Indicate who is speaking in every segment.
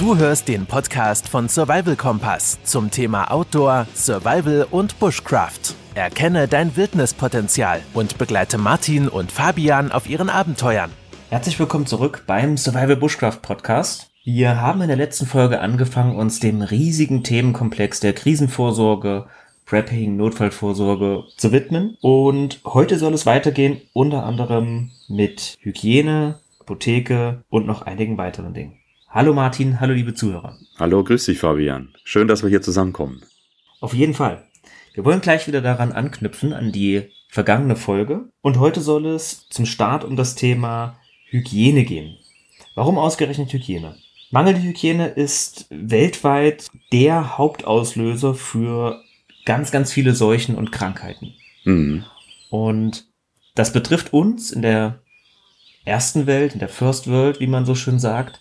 Speaker 1: Du hörst den Podcast von Survival Kompass zum Thema Outdoor, Survival und Bushcraft. Erkenne dein Wildnispotenzial und begleite Martin und Fabian auf ihren Abenteuern.
Speaker 2: Herzlich willkommen zurück beim Survival Bushcraft Podcast. Wir haben in der letzten Folge angefangen, uns dem riesigen Themenkomplex der Krisenvorsorge, Prepping, Notfallvorsorge zu widmen. Und heute soll es weitergehen, unter anderem mit Hygiene, Apotheke und noch einigen weiteren Dingen. Hallo Martin, hallo liebe Zuhörer.
Speaker 3: Hallo, grüß dich Fabian. Schön, dass wir hier zusammenkommen.
Speaker 2: Auf jeden Fall. Wir wollen gleich wieder daran anknüpfen, an die vergangene Folge. Und heute soll es zum Start um das Thema Hygiene gehen. Warum ausgerechnet Hygiene? Mangelnde Hygiene ist weltweit der Hauptauslöser für ganz, ganz viele Seuchen und Krankheiten.
Speaker 3: Mhm.
Speaker 2: Und das betrifft uns in der ersten Welt, in der First World, wie man so schön sagt,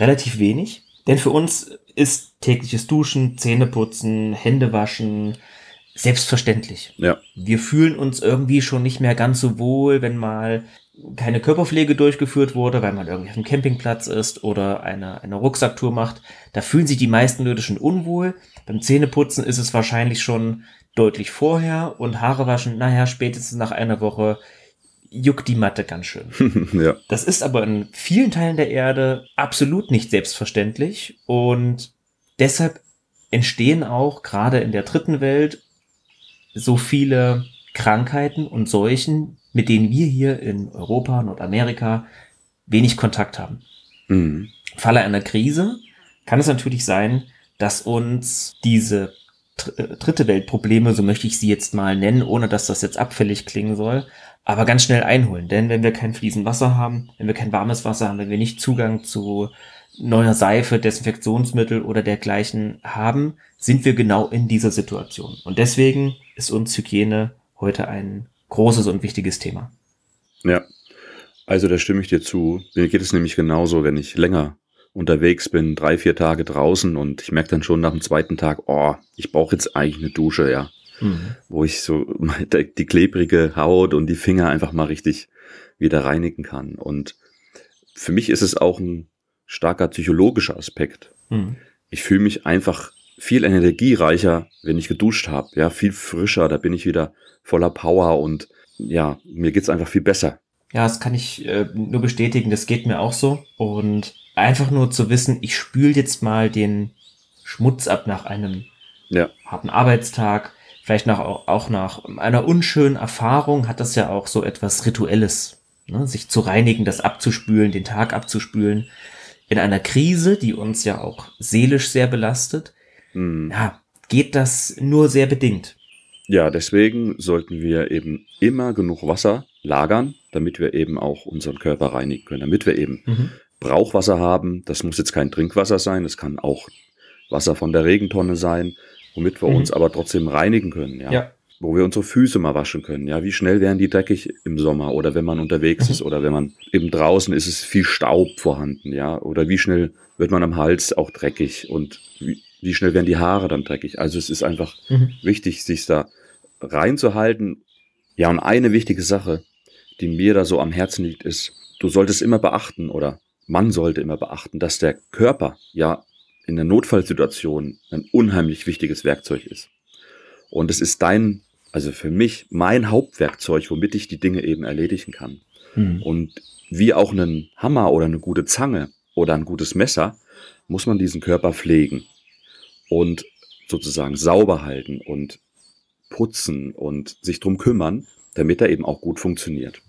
Speaker 2: relativ wenig. Denn für uns ist tägliches Duschen, Zähneputzen, Hände waschen selbstverständlich.
Speaker 3: Ja.
Speaker 2: Wir fühlen uns irgendwie schon nicht mehr ganz so wohl, wenn mal keine Körperpflege durchgeführt wurde, weil man irgendwie auf dem Campingplatz ist oder eine, eine Rucksacktour macht. Da fühlen sich die meisten Leute schon unwohl. Beim Zähneputzen ist es wahrscheinlich schon deutlich vorher und Haare waschen, naja, spätestens nach einer Woche juckt die Matte ganz schön.
Speaker 3: ja.
Speaker 2: Das ist aber in vielen Teilen der Erde absolut nicht selbstverständlich und deshalb entstehen auch gerade in der dritten Welt so viele Krankheiten und Seuchen, mit denen wir hier in Europa, Nordamerika wenig Kontakt haben.
Speaker 3: Mhm.
Speaker 2: Im Falle einer Krise kann es natürlich sein, dass uns diese äh, dritte Weltprobleme, so möchte ich sie jetzt mal nennen, ohne dass das jetzt abfällig klingen soll, aber ganz schnell einholen. Denn wenn wir kein fließend Wasser haben, wenn wir kein warmes Wasser haben, wenn wir nicht Zugang zu neuer Seife, Desinfektionsmittel oder dergleichen haben, sind wir genau in dieser Situation. Und deswegen ist uns Hygiene heute ein großes und wichtiges Thema.
Speaker 3: Ja. Also da stimme ich dir zu. Mir geht es nämlich genauso, wenn ich länger unterwegs bin, drei, vier Tage draußen und ich merke dann schon nach dem zweiten Tag, oh, ich brauche jetzt eigentlich eine Dusche, ja. Wo ich so die klebrige Haut und die Finger einfach mal richtig wieder reinigen kann. Und für mich ist es auch ein starker psychologischer Aspekt.
Speaker 2: Mhm.
Speaker 3: ich fühle mich einfach viel energiereicher, wenn ich geduscht habe. Ja, viel frischer, da bin ich wieder voller Power und ja, mir geht's einfach viel besser.
Speaker 2: Ja, das kann ich äh, nur bestätigen, das geht mir auch so. Und einfach nur zu wissen, ich spül jetzt mal den Schmutz ab nach einem
Speaker 3: Ja,
Speaker 2: harten Arbeitstag, vielleicht nach, auch nach einer unschönen Erfahrung, hat das ja auch so etwas Rituelles. Ne? Sich zu reinigen, das abzuspülen, den Tag abzuspülen. In einer Krise, die uns ja auch seelisch sehr belastet,
Speaker 3: mm.
Speaker 2: ja, geht das nur sehr bedingt.
Speaker 3: ja, deswegen sollten wir eben immer genug Wasser lagern, damit wir eben auch unseren Körper reinigen können, damit wir eben Brauchwasser haben. Das muss jetzt kein Trinkwasser sein, das kann auch Wasser von der Regentonne sein, womit wir
Speaker 2: Mhm.
Speaker 3: uns aber trotzdem reinigen können. Ja.
Speaker 2: Ja.
Speaker 3: Wo wir unsere Füße mal waschen können. Ja, wie schnell werden die dreckig im Sommer oder wenn man unterwegs
Speaker 2: Mhm.
Speaker 3: ist oder wenn man eben draußen ist, ist viel Staub vorhanden. Ja, oder wie schnell wird man am Hals auch dreckig und wie, wie schnell werden die Haare dann dreckig. Also es ist einfach
Speaker 2: Mhm.
Speaker 3: wichtig, sich da reinzuhalten. Ja, und eine wichtige Sache, die mir da so am Herzen liegt, ist, du solltest immer beachten oder man sollte immer beachten, dass der Körper ja in der Notfallsituation ein unheimlich wichtiges Werkzeug ist. Und es ist dein, also für mich, mein Hauptwerkzeug, womit ich die Dinge eben erledigen kann.
Speaker 2: Mhm.
Speaker 3: Und wie auch einen Hammer oder eine gute Zange oder ein gutes Messer, muss man diesen Körper pflegen und sozusagen sauber halten und putzen und sich drum kümmern, damit er eben auch gut funktioniert.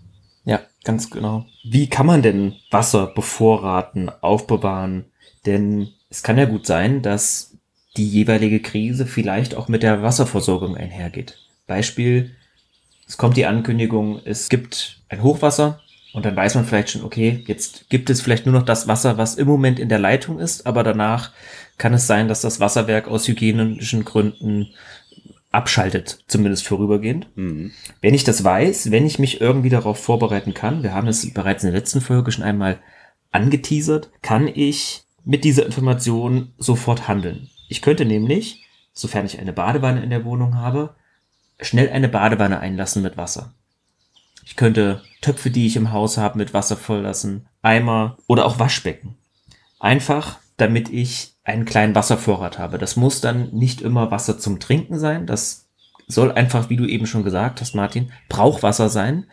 Speaker 2: Ja, ganz genau. Wie kann man denn Wasser bevorraten, aufbewahren? Denn es kann ja gut sein, dass die jeweilige Krise vielleicht auch mit der Wasserversorgung einhergeht. Beispiel, es kommt die Ankündigung, es gibt ein Hochwasser und dann weiß man vielleicht schon, okay, jetzt gibt es vielleicht nur noch das Wasser, was im Moment in der Leitung ist, aber danach kann es sein, dass das Wasserwerk aus hygienischen Gründen abschaltet, zumindest vorübergehend.
Speaker 3: Mhm.
Speaker 2: Wenn ich das weiß, wenn ich mich irgendwie darauf vorbereiten kann, wir haben es bereits in der letzten Folge schon einmal angeteasert, kann ich mit dieser Information sofort handeln. Ich könnte nämlich, sofern ich eine Badewanne in der Wohnung habe, schnell eine Badewanne einlassen mit Wasser. Ich könnte Töpfe, die ich im Haus habe, mit Wasser volllassen, Eimer oder auch Waschbecken. Einfach damit ich einen kleinen Wasservorrat habe. Das muss dann nicht immer Wasser zum Trinken sein. Das soll einfach, wie du eben schon gesagt hast, Martin, Brauchwasser sein.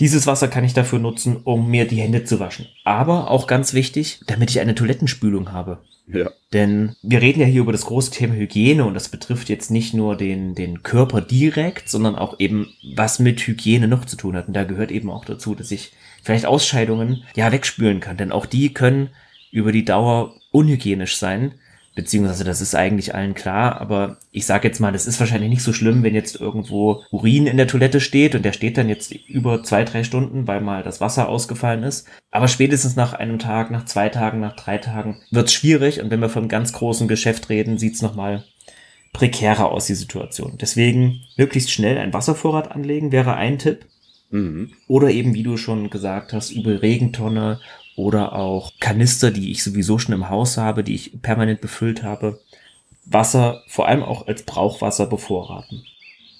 Speaker 2: Dieses Wasser kann ich dafür nutzen, um mir die Hände zu waschen. Aber auch ganz wichtig, damit ich eine Toilettenspülung habe.
Speaker 3: Ja.
Speaker 2: Denn wir reden ja hier über das große Thema Hygiene und das betrifft jetzt nicht nur den, den Körper direkt, sondern auch eben, was mit Hygiene noch zu tun hat. Und da gehört eben auch dazu, dass ich vielleicht Ausscheidungen ja wegspülen kann. Denn auch die können über die Dauer unhygienisch sein. Beziehungsweise das ist eigentlich allen klar, aber ich sage jetzt mal, das ist wahrscheinlich nicht so schlimm, wenn jetzt irgendwo Urin in der Toilette steht und der steht dann jetzt über zwei, drei Stunden, weil mal das Wasser ausgefallen ist. Aber spätestens nach einem Tag, nach zwei Tagen, nach drei Tagen wird's schwierig und wenn wir vom ganz großen Geschäft reden, sieht's nochmal prekärer aus, die Situation. Deswegen möglichst schnell ein Wasservorrat anlegen wäre ein Tipp.
Speaker 3: Mhm.
Speaker 2: Oder eben, wie du schon gesagt hast, über Regentonne oder auch Kanister, die ich sowieso schon im Haus habe, die ich permanent befüllt habe. Wasser, vor allem auch als Brauchwasser bevorraten.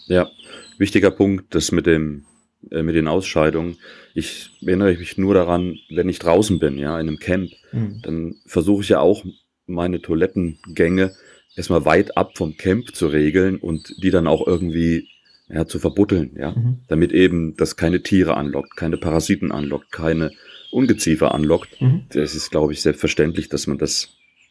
Speaker 3: Ja, wichtiger Punkt, das mit dem äh, mit den Ausscheidungen. Ich erinnere mich nur daran, wenn ich draußen bin, ja, in einem Camp,
Speaker 2: Mhm.
Speaker 3: dann versuche ich ja auch meine Toilettengänge erstmal weit ab vom Camp zu regeln und die dann auch irgendwie ja, zu verbuddeln, ja,
Speaker 2: Mhm.
Speaker 3: damit eben das keine Tiere anlockt, keine Parasiten anlockt, keine Ungeziefer anlockt.
Speaker 2: Mhm.
Speaker 3: Das ist, glaube ich, selbstverständlich, dass man das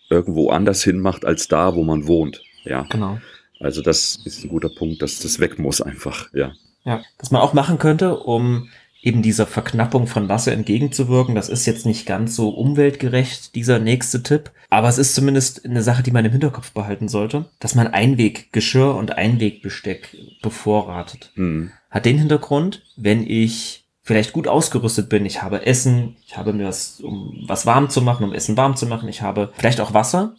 Speaker 3: irgendwo anders hinmacht als da, wo man wohnt. Ja,
Speaker 2: Genau.
Speaker 3: also das ist ein guter Punkt, dass das weg muss einfach. Ja,
Speaker 2: Ja, was man auch machen könnte, um eben dieser Verknappung von Wasser entgegenzuwirken. Das ist jetzt nicht ganz so umweltgerecht, dieser nächste Tipp. Aber es ist zumindest eine Sache, die man im Hinterkopf behalten sollte, dass man Einweggeschirr und Einwegbesteck bevorratet.
Speaker 3: hm.
Speaker 2: Hat den Hintergrund, wenn ich vielleicht gut ausgerüstet bin, ich habe Essen, ich habe mir was, um was warm zu machen, um Essen warm zu machen, ich habe vielleicht auch Wasser,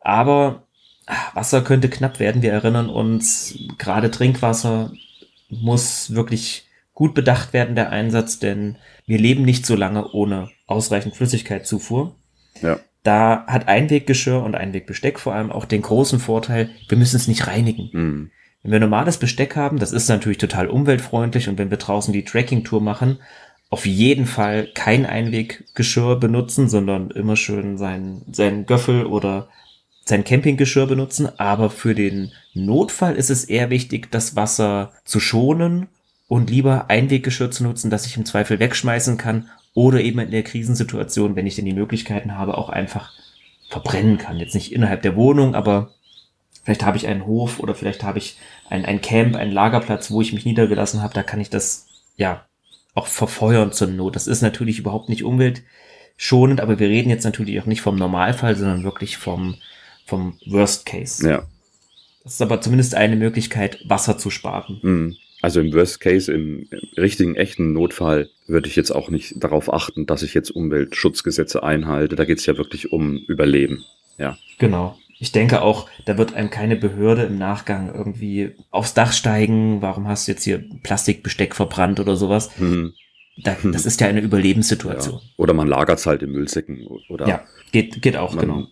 Speaker 2: aber ah, Wasser könnte knapp werden. Wir erinnern uns, gerade Trinkwasser muss wirklich gut bedacht werden, der Einsatz, denn wir leben nicht so lange ohne ausreichend Flüssigkeitszufuhr.
Speaker 3: ja,
Speaker 2: Da hat Einweggeschirr und Einwegbesteck vor allem auch den großen Vorteil, wir müssen es nicht reinigen.
Speaker 3: hm.
Speaker 2: Wenn wir normales Besteck haben, das ist natürlich total umweltfreundlich und wenn wir draußen die Tracking-Tour machen, auf jeden Fall kein Einweggeschirr benutzen, sondern immer schön sein, sein Göffel oder sein Campinggeschirr benutzen. Aber für den Notfall ist es eher wichtig, das Wasser zu schonen und lieber Einweggeschirr zu nutzen, das ich im Zweifel wegschmeißen kann oder eben in der Krisensituation, wenn ich denn die Möglichkeiten habe, auch einfach verbrennen kann. Jetzt nicht innerhalb der Wohnung, aber Vielleicht habe ich einen Hof oder vielleicht habe ich ein, ein Camp, einen Lagerplatz, wo ich mich niedergelassen habe. Da kann ich das ja auch verfeuern zur Not. Das ist natürlich überhaupt nicht umweltschonend, aber wir reden jetzt natürlich auch nicht vom Normalfall, sondern wirklich vom, vom Worst Case.
Speaker 3: ja.
Speaker 2: Das ist aber zumindest eine Möglichkeit, Wasser zu sparen.
Speaker 3: Hm. Also im Worst Case, im, im richtigen, echten Notfall, würde ich jetzt auch nicht darauf achten, dass ich jetzt Umweltschutzgesetze einhalte. Da geht es ja wirklich um Überleben. Ja,
Speaker 2: Genau. Ich denke auch, da wird einem keine Behörde im Nachgang irgendwie aufs Dach steigen. Warum hast du jetzt hier Plastikbesteck verbrannt oder sowas?
Speaker 3: hm.
Speaker 2: Da, das ist ja eine
Speaker 3: ja.
Speaker 2: Überlebenssituation.
Speaker 3: Oder man lagert es halt in Müllsäcken. Oder
Speaker 2: Ja, geht, geht auch,
Speaker 3: man,
Speaker 2: genau.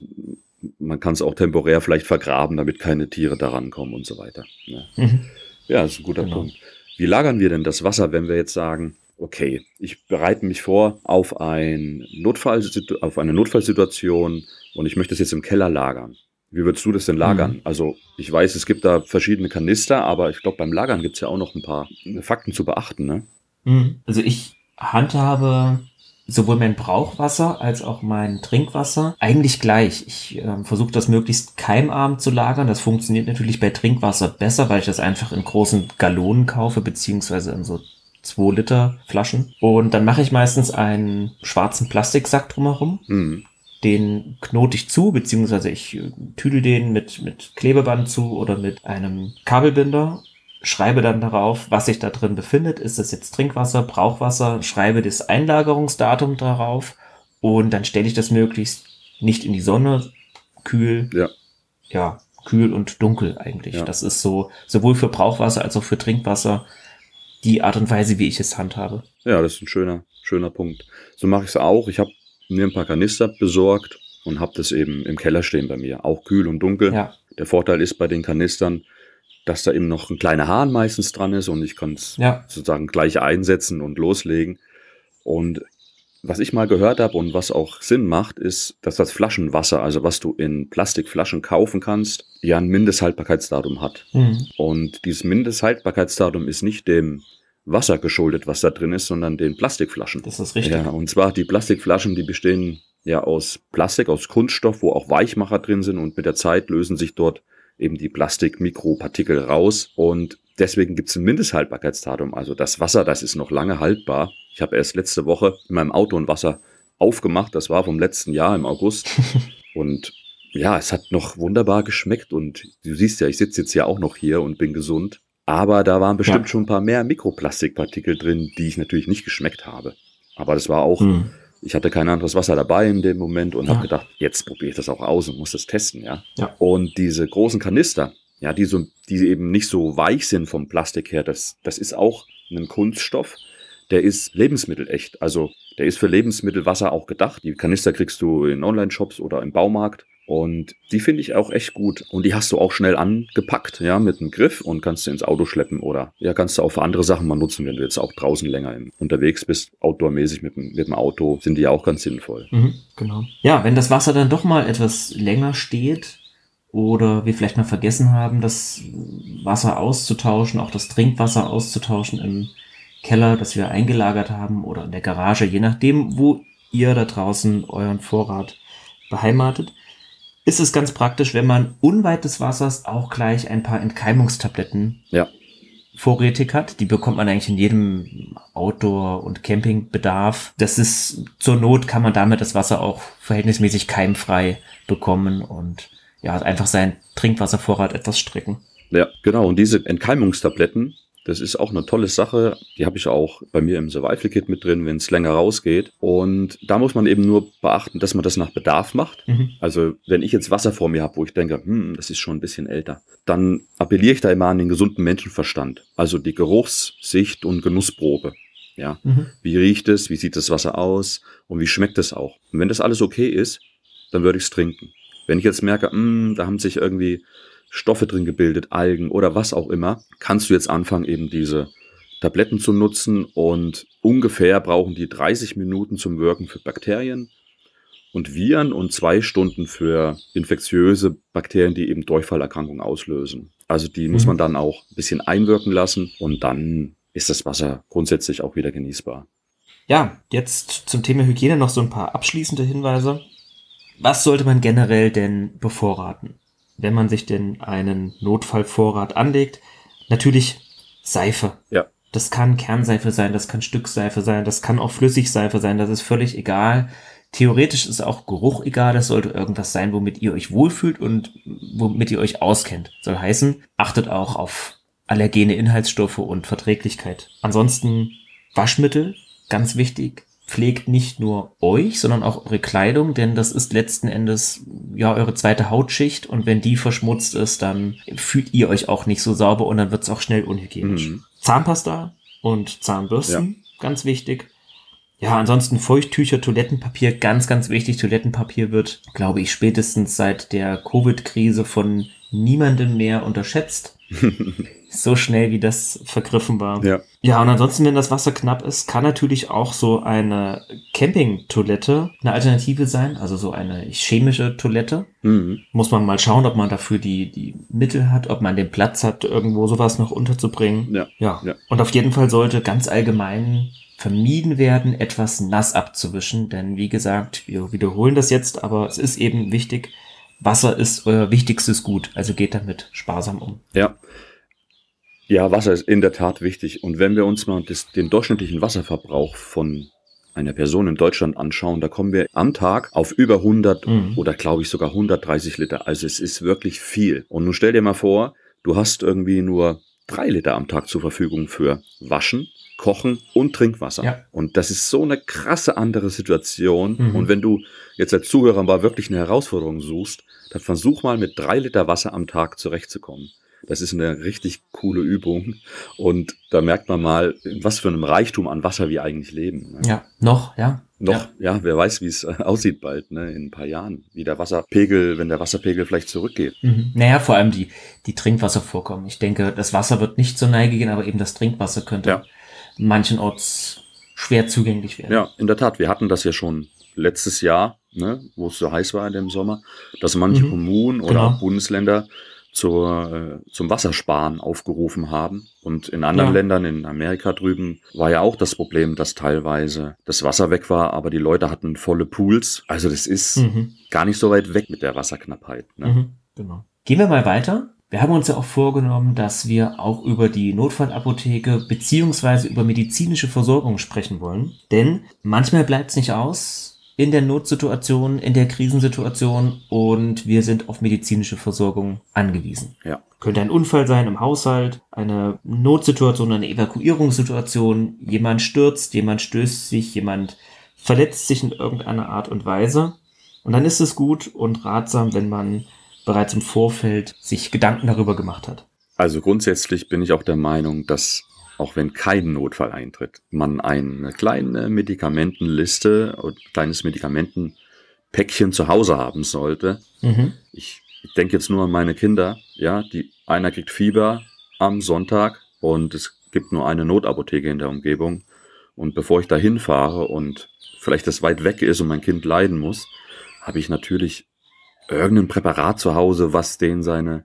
Speaker 3: man kann es auch temporär vielleicht vergraben, damit keine Tiere daran kommen und so weiter. Ja,
Speaker 2: Mhm.
Speaker 3: ja das ist ein guter
Speaker 2: Genau.
Speaker 3: Punkt. Wie lagern wir denn das Wasser, wenn wir jetzt sagen, okay, ich bereite mich vor auf, ein Notfall, auf eine Notfallsituation und ich möchte es jetzt im Keller lagern. Wie würdest du das denn lagern?
Speaker 2: Mhm.
Speaker 3: Also ich weiß, es gibt da verschiedene Kanister, aber ich glaube, beim Lagern gibt es ja auch noch ein paar Fakten zu beachten. Ne?
Speaker 2: Mhm. Also ich handhabe sowohl mein Brauchwasser als auch mein Trinkwasser eigentlich gleich. Ich ähm, versuche das möglichst keimarm zu lagern. Das funktioniert natürlich bei Trinkwasser besser, weil ich das einfach in großen Gallonen kaufe, beziehungsweise in so 2 Liter Flaschen. Und dann mache ich meistens einen schwarzen Plastiksack drumherum.
Speaker 3: Hm.
Speaker 2: Den knote ich zu, beziehungsweise ich äh, tüdel den mit, mit Klebeband zu oder mit einem Kabelbinder, schreibe dann darauf, was sich da drin befindet. Ist das jetzt Trinkwasser, Brauchwasser, schreibe das Einlagerungsdatum darauf und dann stelle ich das möglichst nicht in die Sonne, kühl,
Speaker 3: Ja.
Speaker 2: ja, kühl und dunkel eigentlich.
Speaker 3: Ja.
Speaker 2: Das ist so, sowohl für Brauchwasser als auch für Trinkwasser die Art und Weise, wie ich es handhabe.
Speaker 3: Ja, das ist ein schöner, schöner Punkt. So mache ich es auch. Ich habe mir ein paar Kanister besorgt und habe das eben im Keller stehen bei mir. Auch kühl und dunkel.
Speaker 2: Ja,
Speaker 3: Der Vorteil ist bei den Kanistern, dass da eben noch ein kleiner Hahn meistens dran ist und ich kann es
Speaker 2: ja,
Speaker 3: sozusagen gleich einsetzen und loslegen. Und was ich mal gehört habe und was auch Sinn macht, ist, dass das Flaschenwasser, also was du in Plastikflaschen kaufen kannst, ja ein Mindesthaltbarkeitsdatum hat.
Speaker 2: Mhm.
Speaker 3: Und dieses Mindesthaltbarkeitsdatum ist nicht dem Wasser geschuldet, was da drin ist, sondern den Plastikflaschen.
Speaker 2: Das ist richtig.
Speaker 3: Ja, und zwar die Plastikflaschen, die bestehen ja aus Plastik, aus Kunststoff, wo auch Weichmacher drin sind und mit der Zeit lösen sich dort eben die Plastikmikropartikel raus und deswegen gibt es ein Mindesthaltbarkeitsdatum. Also das Wasser, das ist noch lange haltbar. Ich habe erst letzte Woche in meinem Auto ein Wasser aufgemacht, das war vom letzten Jahr im August und ja, es hat noch wunderbar geschmeckt und du siehst ja, ich sitze jetzt ja auch noch hier und bin gesund. Aber da waren bestimmt
Speaker 2: Ja.
Speaker 3: schon ein paar mehr Mikroplastikpartikel drin, die ich natürlich nicht geschmeckt habe. Aber das war auch,
Speaker 2: Mhm.
Speaker 3: ich hatte kein anderes Wasser dabei in dem Moment und
Speaker 2: Ja.
Speaker 3: habe gedacht, jetzt probiere ich das auch aus und muss das testen, ja.
Speaker 2: Ja.
Speaker 3: Und diese großen Kanister, ja, die so, die eben nicht so weich sind vom Plastik her, das, das ist auch ein Kunststoff, der ist lebensmittelecht. Also der ist für Lebensmittelwasser auch gedacht. Die Kanister kriegst du in Online-Shops oder im Baumarkt. Und die finde ich auch echt gut. Und die hast du auch schnell angepackt, ja, mit einem Griff und kannst du ins Auto schleppen oder ja, kannst du auch für andere Sachen mal nutzen, wenn du jetzt auch draußen länger unterwegs bist, outdoormäßig mit, dem- mit dem Auto, sind die ja auch ganz sinnvoll.
Speaker 2: Mhm, genau. Ja, wenn das Wasser dann doch mal etwas länger steht oder wir vielleicht mal vergessen haben, das Wasser auszutauschen, auch das Trinkwasser auszutauschen im Keller, das wir eingelagert haben oder in der Garage, je nachdem, wo ihr da draußen euren Vorrat beheimatet, ist es ganz praktisch, wenn man unweit des Wassers auch gleich ein paar Entkeimungstabletten
Speaker 3: Ja.
Speaker 2: vorrätig hat. Die bekommt man eigentlich in jedem Outdoor- und Campingbedarf. Das ist zur Not kann man damit das Wasser auch verhältnismäßig keimfrei bekommen und ja, einfach seinen Trinkwasservorrat etwas strecken.
Speaker 3: Ja, genau. Und diese Entkeimungstabletten, das ist auch eine tolle Sache. Die habe ich auch bei mir im Survival-Kit mit drin, wenn es länger rausgeht. Und da muss man eben nur beachten, dass man das nach Bedarf macht.
Speaker 2: Mhm.
Speaker 3: Also wenn ich jetzt Wasser vor mir habe, wo ich denke, hm, das ist schon ein bisschen älter, dann appelliere ich da immer an den gesunden Menschenverstand. Also die Geruchs-, Sicht- und Genussprobe. Ja,
Speaker 2: Mhm.
Speaker 3: wie riecht es, wie sieht das Wasser aus und wie schmeckt es auch. Und wenn das alles okay ist, dann würde ich es trinken. Wenn ich jetzt merke, hm, da haben sich irgendwie Stoffe drin gebildet, Algen oder was auch immer, kannst du jetzt anfangen, eben diese Tabletten zu nutzen und ungefähr brauchen die 30 Minuten zum Wirken für Bakterien und Viren und zwei Stunden für infektiöse Bakterien, die eben Durchfallerkrankungen auslösen. Also die muss
Speaker 2: Mhm.
Speaker 3: man dann auch ein bisschen einwirken lassen und dann ist das Wasser grundsätzlich auch wieder genießbar.
Speaker 2: Ja, jetzt zum Thema Hygiene noch so ein paar abschließende Hinweise. Was sollte man generell denn bevorraten, wenn man sich denn einen Notfallvorrat anlegt? Natürlich Seife.
Speaker 3: Ja.
Speaker 2: Das kann Kernseife sein, das kann Stückseife sein, das kann auch Flüssigseife sein, das ist völlig egal. Theoretisch ist auch Geruch egal, das sollte irgendwas sein, womit ihr euch wohlfühlt und womit ihr euch auskennt. Soll heißen, achtet auch auf allergene Inhaltsstoffe und Verträglichkeit. Ansonsten Waschmittel, ganz wichtig. Pflegt nicht nur euch, sondern auch eure Kleidung, denn das ist letzten Endes ja eure zweite Hautschicht und wenn die verschmutzt ist, dann fühlt ihr euch auch nicht so sauber und dann wird es auch schnell unhygienisch.
Speaker 3: Mhm.
Speaker 2: Zahnpasta und Zahnbürsten, ganz wichtig. Ja, ansonsten Feuchttücher, Toilettenpapier, ganz, ganz wichtig. Toilettenpapier wird, glaube ich, spätestens seit der Covid-Krise von niemandem mehr unterschätzt. so schnell, wie das vergriffen war.
Speaker 3: Ja.
Speaker 2: Ja, und ansonsten, wenn das Wasser knapp ist, kann natürlich auch so eine Campingtoilette eine Alternative sein, also so eine chemische Toilette.
Speaker 3: Mhm.
Speaker 2: Muss man mal schauen, ob man dafür die, die Mittel hat, ob man den Platz hat, irgendwo sowas noch unterzubringen.
Speaker 3: Ja.
Speaker 2: Ja.
Speaker 3: Ja.
Speaker 2: Und auf jeden Fall sollte ganz allgemein vermieden werden, etwas nass abzuwischen, denn wie gesagt, wir wiederholen das jetzt, aber es ist eben wichtig, Wasser ist euer wichtigstes Gut, also geht damit sparsam um.
Speaker 3: Ja. Ja, Wasser ist in der Tat wichtig. Und wenn wir uns mal das, den durchschnittlichen Wasserverbrauch von einer Person in Deutschland anschauen, da kommen wir am Tag auf über 100
Speaker 2: Mhm.
Speaker 3: oder glaube ich sogar 130 Liter. Also es ist wirklich viel. Und nun stell dir mal vor, du hast irgendwie nur drei Liter am Tag zur Verfügung für Waschen, Kochen und Trinkwasser.
Speaker 2: Ja.
Speaker 3: Und das ist so eine krasse andere Situation.
Speaker 2: Mhm.
Speaker 3: Und wenn du jetzt als Zuhörer mal wirklich eine Herausforderung suchst, dann versuch mal mit drei Liter Wasser am Tag zurechtzukommen. Das ist eine richtig coole Übung. Und da merkt man mal, in was für einem Reichtum an Wasser wir eigentlich leben. ne?
Speaker 2: Ja, noch, ja.
Speaker 3: Noch,
Speaker 2: Ja.
Speaker 3: ja, wer weiß, wie es äh, aussieht bald, ne, in ein paar Jahren. Wie der Wasserpegel, wenn der Wasserpegel vielleicht zurückgeht.
Speaker 2: Mhm. Naja, vor allem die, die Trinkwasservorkommen. Ich denke, das Wasser wird nicht zur Neige gehen, aber eben das Trinkwasser könnte
Speaker 3: Ja.
Speaker 2: Manchenorts schwer zugänglich werden.
Speaker 3: Ja, in der Tat. Wir hatten das ja schon letztes Jahr, ne, wo es so heiß war in dem Sommer, dass manche
Speaker 2: Mhm.
Speaker 3: Kommunen oder
Speaker 2: Genau.
Speaker 3: auch Bundesländer zur, äh, zum Wassersparen aufgerufen haben. Und in anderen
Speaker 2: Ja.
Speaker 3: Ländern, in Amerika drüben, war ja auch das Problem, dass teilweise das Wasser weg war, aber die Leute hatten volle Pools. Also das ist
Speaker 2: Mhm.
Speaker 3: gar nicht so weit weg mit der Wasserknappheit. Ne?
Speaker 2: Mhm, genau. Gehen wir mal weiter. Wir haben uns ja auch vorgenommen, dass wir auch über die Notfallapotheke beziehungsweise über medizinische Versorgung sprechen wollen. Denn manchmal bleibt es nicht aus in der Notsituation, in der Krisensituation und wir sind auf medizinische Versorgung angewiesen.
Speaker 3: Ja.
Speaker 2: Könnte ein Unfall sein im Haushalt, eine Notsituation, eine Evakuierungssituation, jemand stürzt, jemand stößt sich, jemand verletzt sich in irgendeiner Art und Weise. Und dann ist es gut und ratsam, wenn man bereits im Vorfeld sich Gedanken darüber gemacht hat.
Speaker 3: Also grundsätzlich bin ich auch der Meinung, dass auch wenn kein Notfall eintritt, man eine kleine Medikamentenliste und ein kleines Medikamentenpäckchen zu Hause haben sollte.
Speaker 2: Mhm.
Speaker 3: Ich, ich denke jetzt nur an meine Kinder, ja, die einer kriegt Fieber am Sonntag und es gibt nur eine Notapotheke in der Umgebung. Und bevor ich da hinfahre und vielleicht das weit weg ist und mein Kind leiden muss, habe ich natürlich irgendein Präparat zu Hause, was den seine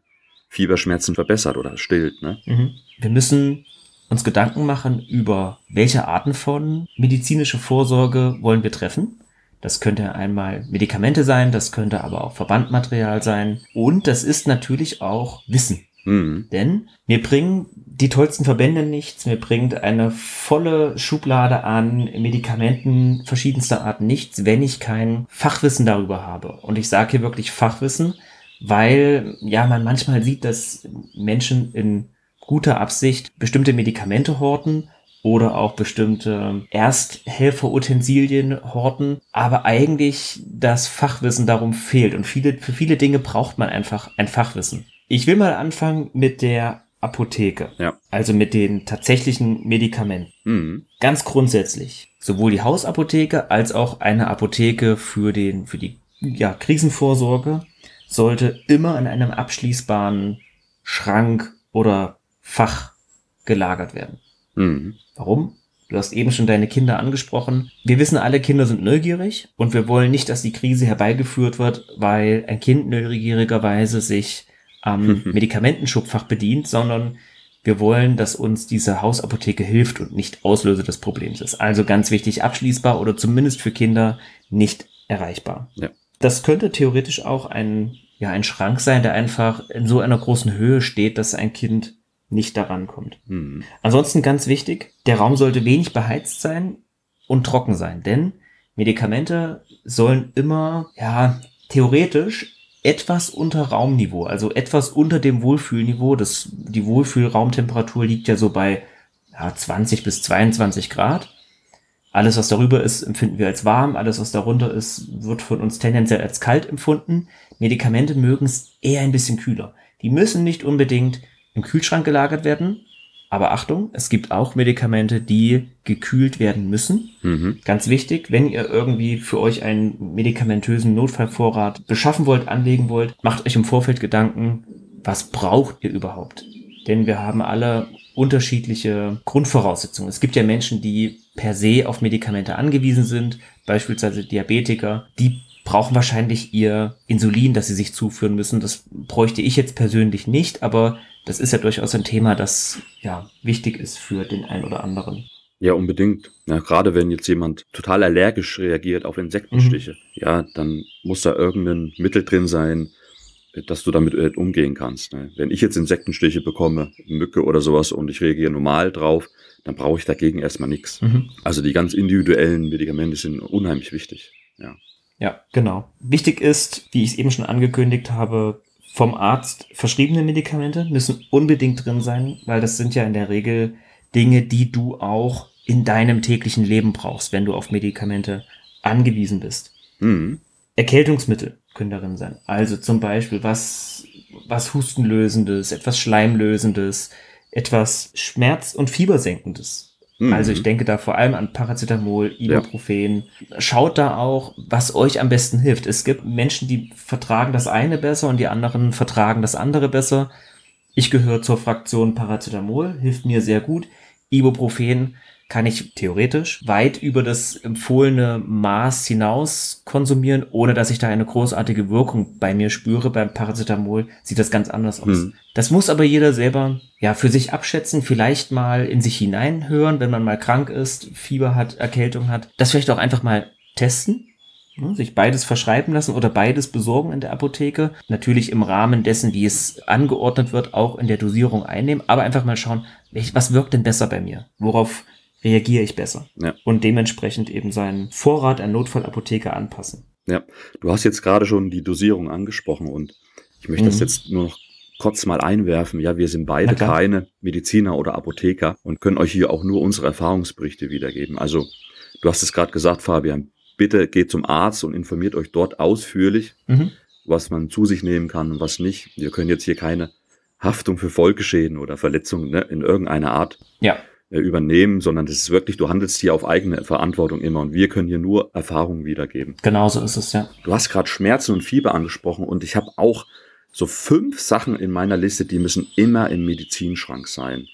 Speaker 3: Fieberschmerzen verbessert oder stillt. Ne?
Speaker 2: Mhm. Wir müssen uns Gedanken machen über welche Arten von medizinische Vorsorge wollen wir treffen. Das könnte einmal Medikamente sein, das könnte aber auch Verbandmaterial sein. Und das ist natürlich auch Wissen.
Speaker 3: Mhm.
Speaker 2: Denn mir bringen die tollsten Verbände nichts, mir bringt eine volle Schublade an Medikamenten verschiedenster Art nichts, wenn ich kein Fachwissen darüber habe. Und ich sage hier wirklich Fachwissen, weil ja man manchmal sieht, dass Menschen in guter Absicht bestimmte Medikamente horten oder auch bestimmte Ersthelferutensilien horten, aber eigentlich das Fachwissen darum fehlt. Und viele, für viele Dinge braucht man einfach ein Fachwissen. Ich will mal anfangen mit der Apotheke.
Speaker 3: Ja.
Speaker 2: Also mit den tatsächlichen Medikamenten.
Speaker 3: Mhm.
Speaker 2: Ganz grundsätzlich. Sowohl die Hausapotheke als auch eine Apotheke für den, für die, ja, Krisenvorsorge sollte immer in einem abschließbaren Schrank oder Fach gelagert werden.
Speaker 3: Mhm.
Speaker 2: Warum? Du hast eben schon deine Kinder angesprochen. Wir wissen, alle Kinder sind neugierig und wir wollen nicht, dass die Krise herbeigeführt wird, weil ein Kind neugierigerweise sich am Medikamentenschubfach bedient, sondern wir wollen, dass uns diese Hausapotheke hilft und nicht Auslöser des Problems ist. Also ganz wichtig, abschließbar oder zumindest für Kinder nicht erreichbar.
Speaker 3: Ja.
Speaker 2: Das könnte theoretisch auch ein, ja, ein Schrank sein, der einfach in so einer großen Höhe steht, dass ein Kind nicht daran kommt.
Speaker 3: Mhm.
Speaker 2: Ansonsten ganz wichtig, der Raum sollte wenig beheizt sein und trocken sein, denn Medikamente sollen immer, ja, theoretisch etwas unter Raumniveau, also etwas unter dem Wohlfühlniveau. Das, die Wohlfühlraumtemperatur liegt ja so bei ja, 20 bis 22 Grad. Alles, was darüber ist, empfinden wir als warm. Alles, was darunter ist, wird von uns tendenziell als kalt empfunden. Medikamente mögen es eher ein bisschen kühler. Die müssen nicht unbedingt im Kühlschrank gelagert werden. Aber Achtung, es gibt auch Medikamente, die gekühlt werden müssen.
Speaker 3: Mhm.
Speaker 2: Ganz wichtig, wenn ihr irgendwie für euch einen medikamentösen Notfallvorrat beschaffen wollt, anlegen wollt, macht euch im Vorfeld Gedanken, was braucht ihr überhaupt? Denn wir haben alle unterschiedliche Grundvoraussetzungen. Es gibt ja Menschen, die per se auf Medikamente angewiesen sind, beispielsweise Diabetiker, die brauchen wahrscheinlich ihr Insulin, das sie sich zuführen müssen. Das bräuchte ich jetzt persönlich nicht, aber das ist ja durchaus ein Thema, das ja wichtig ist für den einen oder anderen.
Speaker 3: Ja, unbedingt. Ja, gerade wenn jetzt jemand total allergisch reagiert auf Insektenstiche, ja, dann muss da irgendein Mittel drin sein, dass du damit äh, umgehen kannst. Ne? Wenn ich jetzt Insektenstiche bekomme, Mücke oder sowas und ich reagiere normal drauf, dann brauche ich dagegen erstmal nichts.
Speaker 2: Mhm.
Speaker 3: Also die ganz individuellen Medikamente sind unheimlich wichtig. Ja.
Speaker 2: Ja, genau. Wichtig ist, wie ich es eben schon angekündigt habe, vom Arzt verschriebene Medikamente müssen unbedingt drin sein, weil das sind ja in der Regel Dinge, die du auch in deinem täglichen Leben brauchst, wenn du auf Medikamente angewiesen bist.
Speaker 3: Mhm.
Speaker 2: Erkältungsmittel können darin sein. Also zum Beispiel was, was Hustenlösendes, etwas Schleimlösendes, etwas Schmerz- und Fiebersenkendes.
Speaker 3: Mhm.
Speaker 2: Also ich denke da vor allem an Paracetamol, Ibuprofen. Schaut da auch, was euch am besten hilft. Es gibt Menschen, die vertragen das eine besser und die anderen vertragen das andere besser. Ich gehöre zur Fraktion Paracetamol, hilft mir sehr gut. Ibuprofen kann ich theoretisch weit über das empfohlene Maß hinaus konsumieren, ohne dass ich da eine großartige Wirkung bei mir spüre. Beim Paracetamol sieht das ganz anders aus. Hm. Das muss aber jeder selber ja für sich abschätzen, vielleicht mal in sich hineinhören, wenn man mal krank ist, Fieber hat, Erkältung hat. Das vielleicht auch einfach mal testen Ne, sich beides verschreiben lassen oder beides besorgen in der Apotheke. Natürlich im Rahmen dessen, wie es angeordnet wird, auch in der Dosierung einnehmen, aber einfach mal schauen, was wirkt denn besser bei mir? Worauf reagiere ich besser? Ja. Und dementsprechend eben seinen Vorrat an Notfallapotheke anpassen.
Speaker 3: Ja, du hast jetzt gerade schon die Dosierung angesprochen und ich möchte mhm. das jetzt nur noch kurz mal einwerfen. Ja, wir sind beide keine Mediziner oder Apotheker und können euch hier auch nur unsere Erfahrungsberichte wiedergeben. Also, du hast es gerade gesagt, Fabian, bitte geht zum Arzt und informiert euch dort ausführlich, mhm. was man zu sich nehmen kann und was nicht. Wir können jetzt hier keine Haftung für Folgeschäden oder Verletzungen ne, in irgendeiner Art ja. Äh, übernehmen, sondern das ist wirklich, du handelst hier auf eigene Verantwortung immer und wir können hier nur Erfahrungen wiedergeben.
Speaker 2: Genauso ist es, ja.
Speaker 3: Du hast gerade Schmerzen und Fieber angesprochen und ich habe auch so fünf Sachen in meiner Liste, die müssen immer im Medizinschrank sein.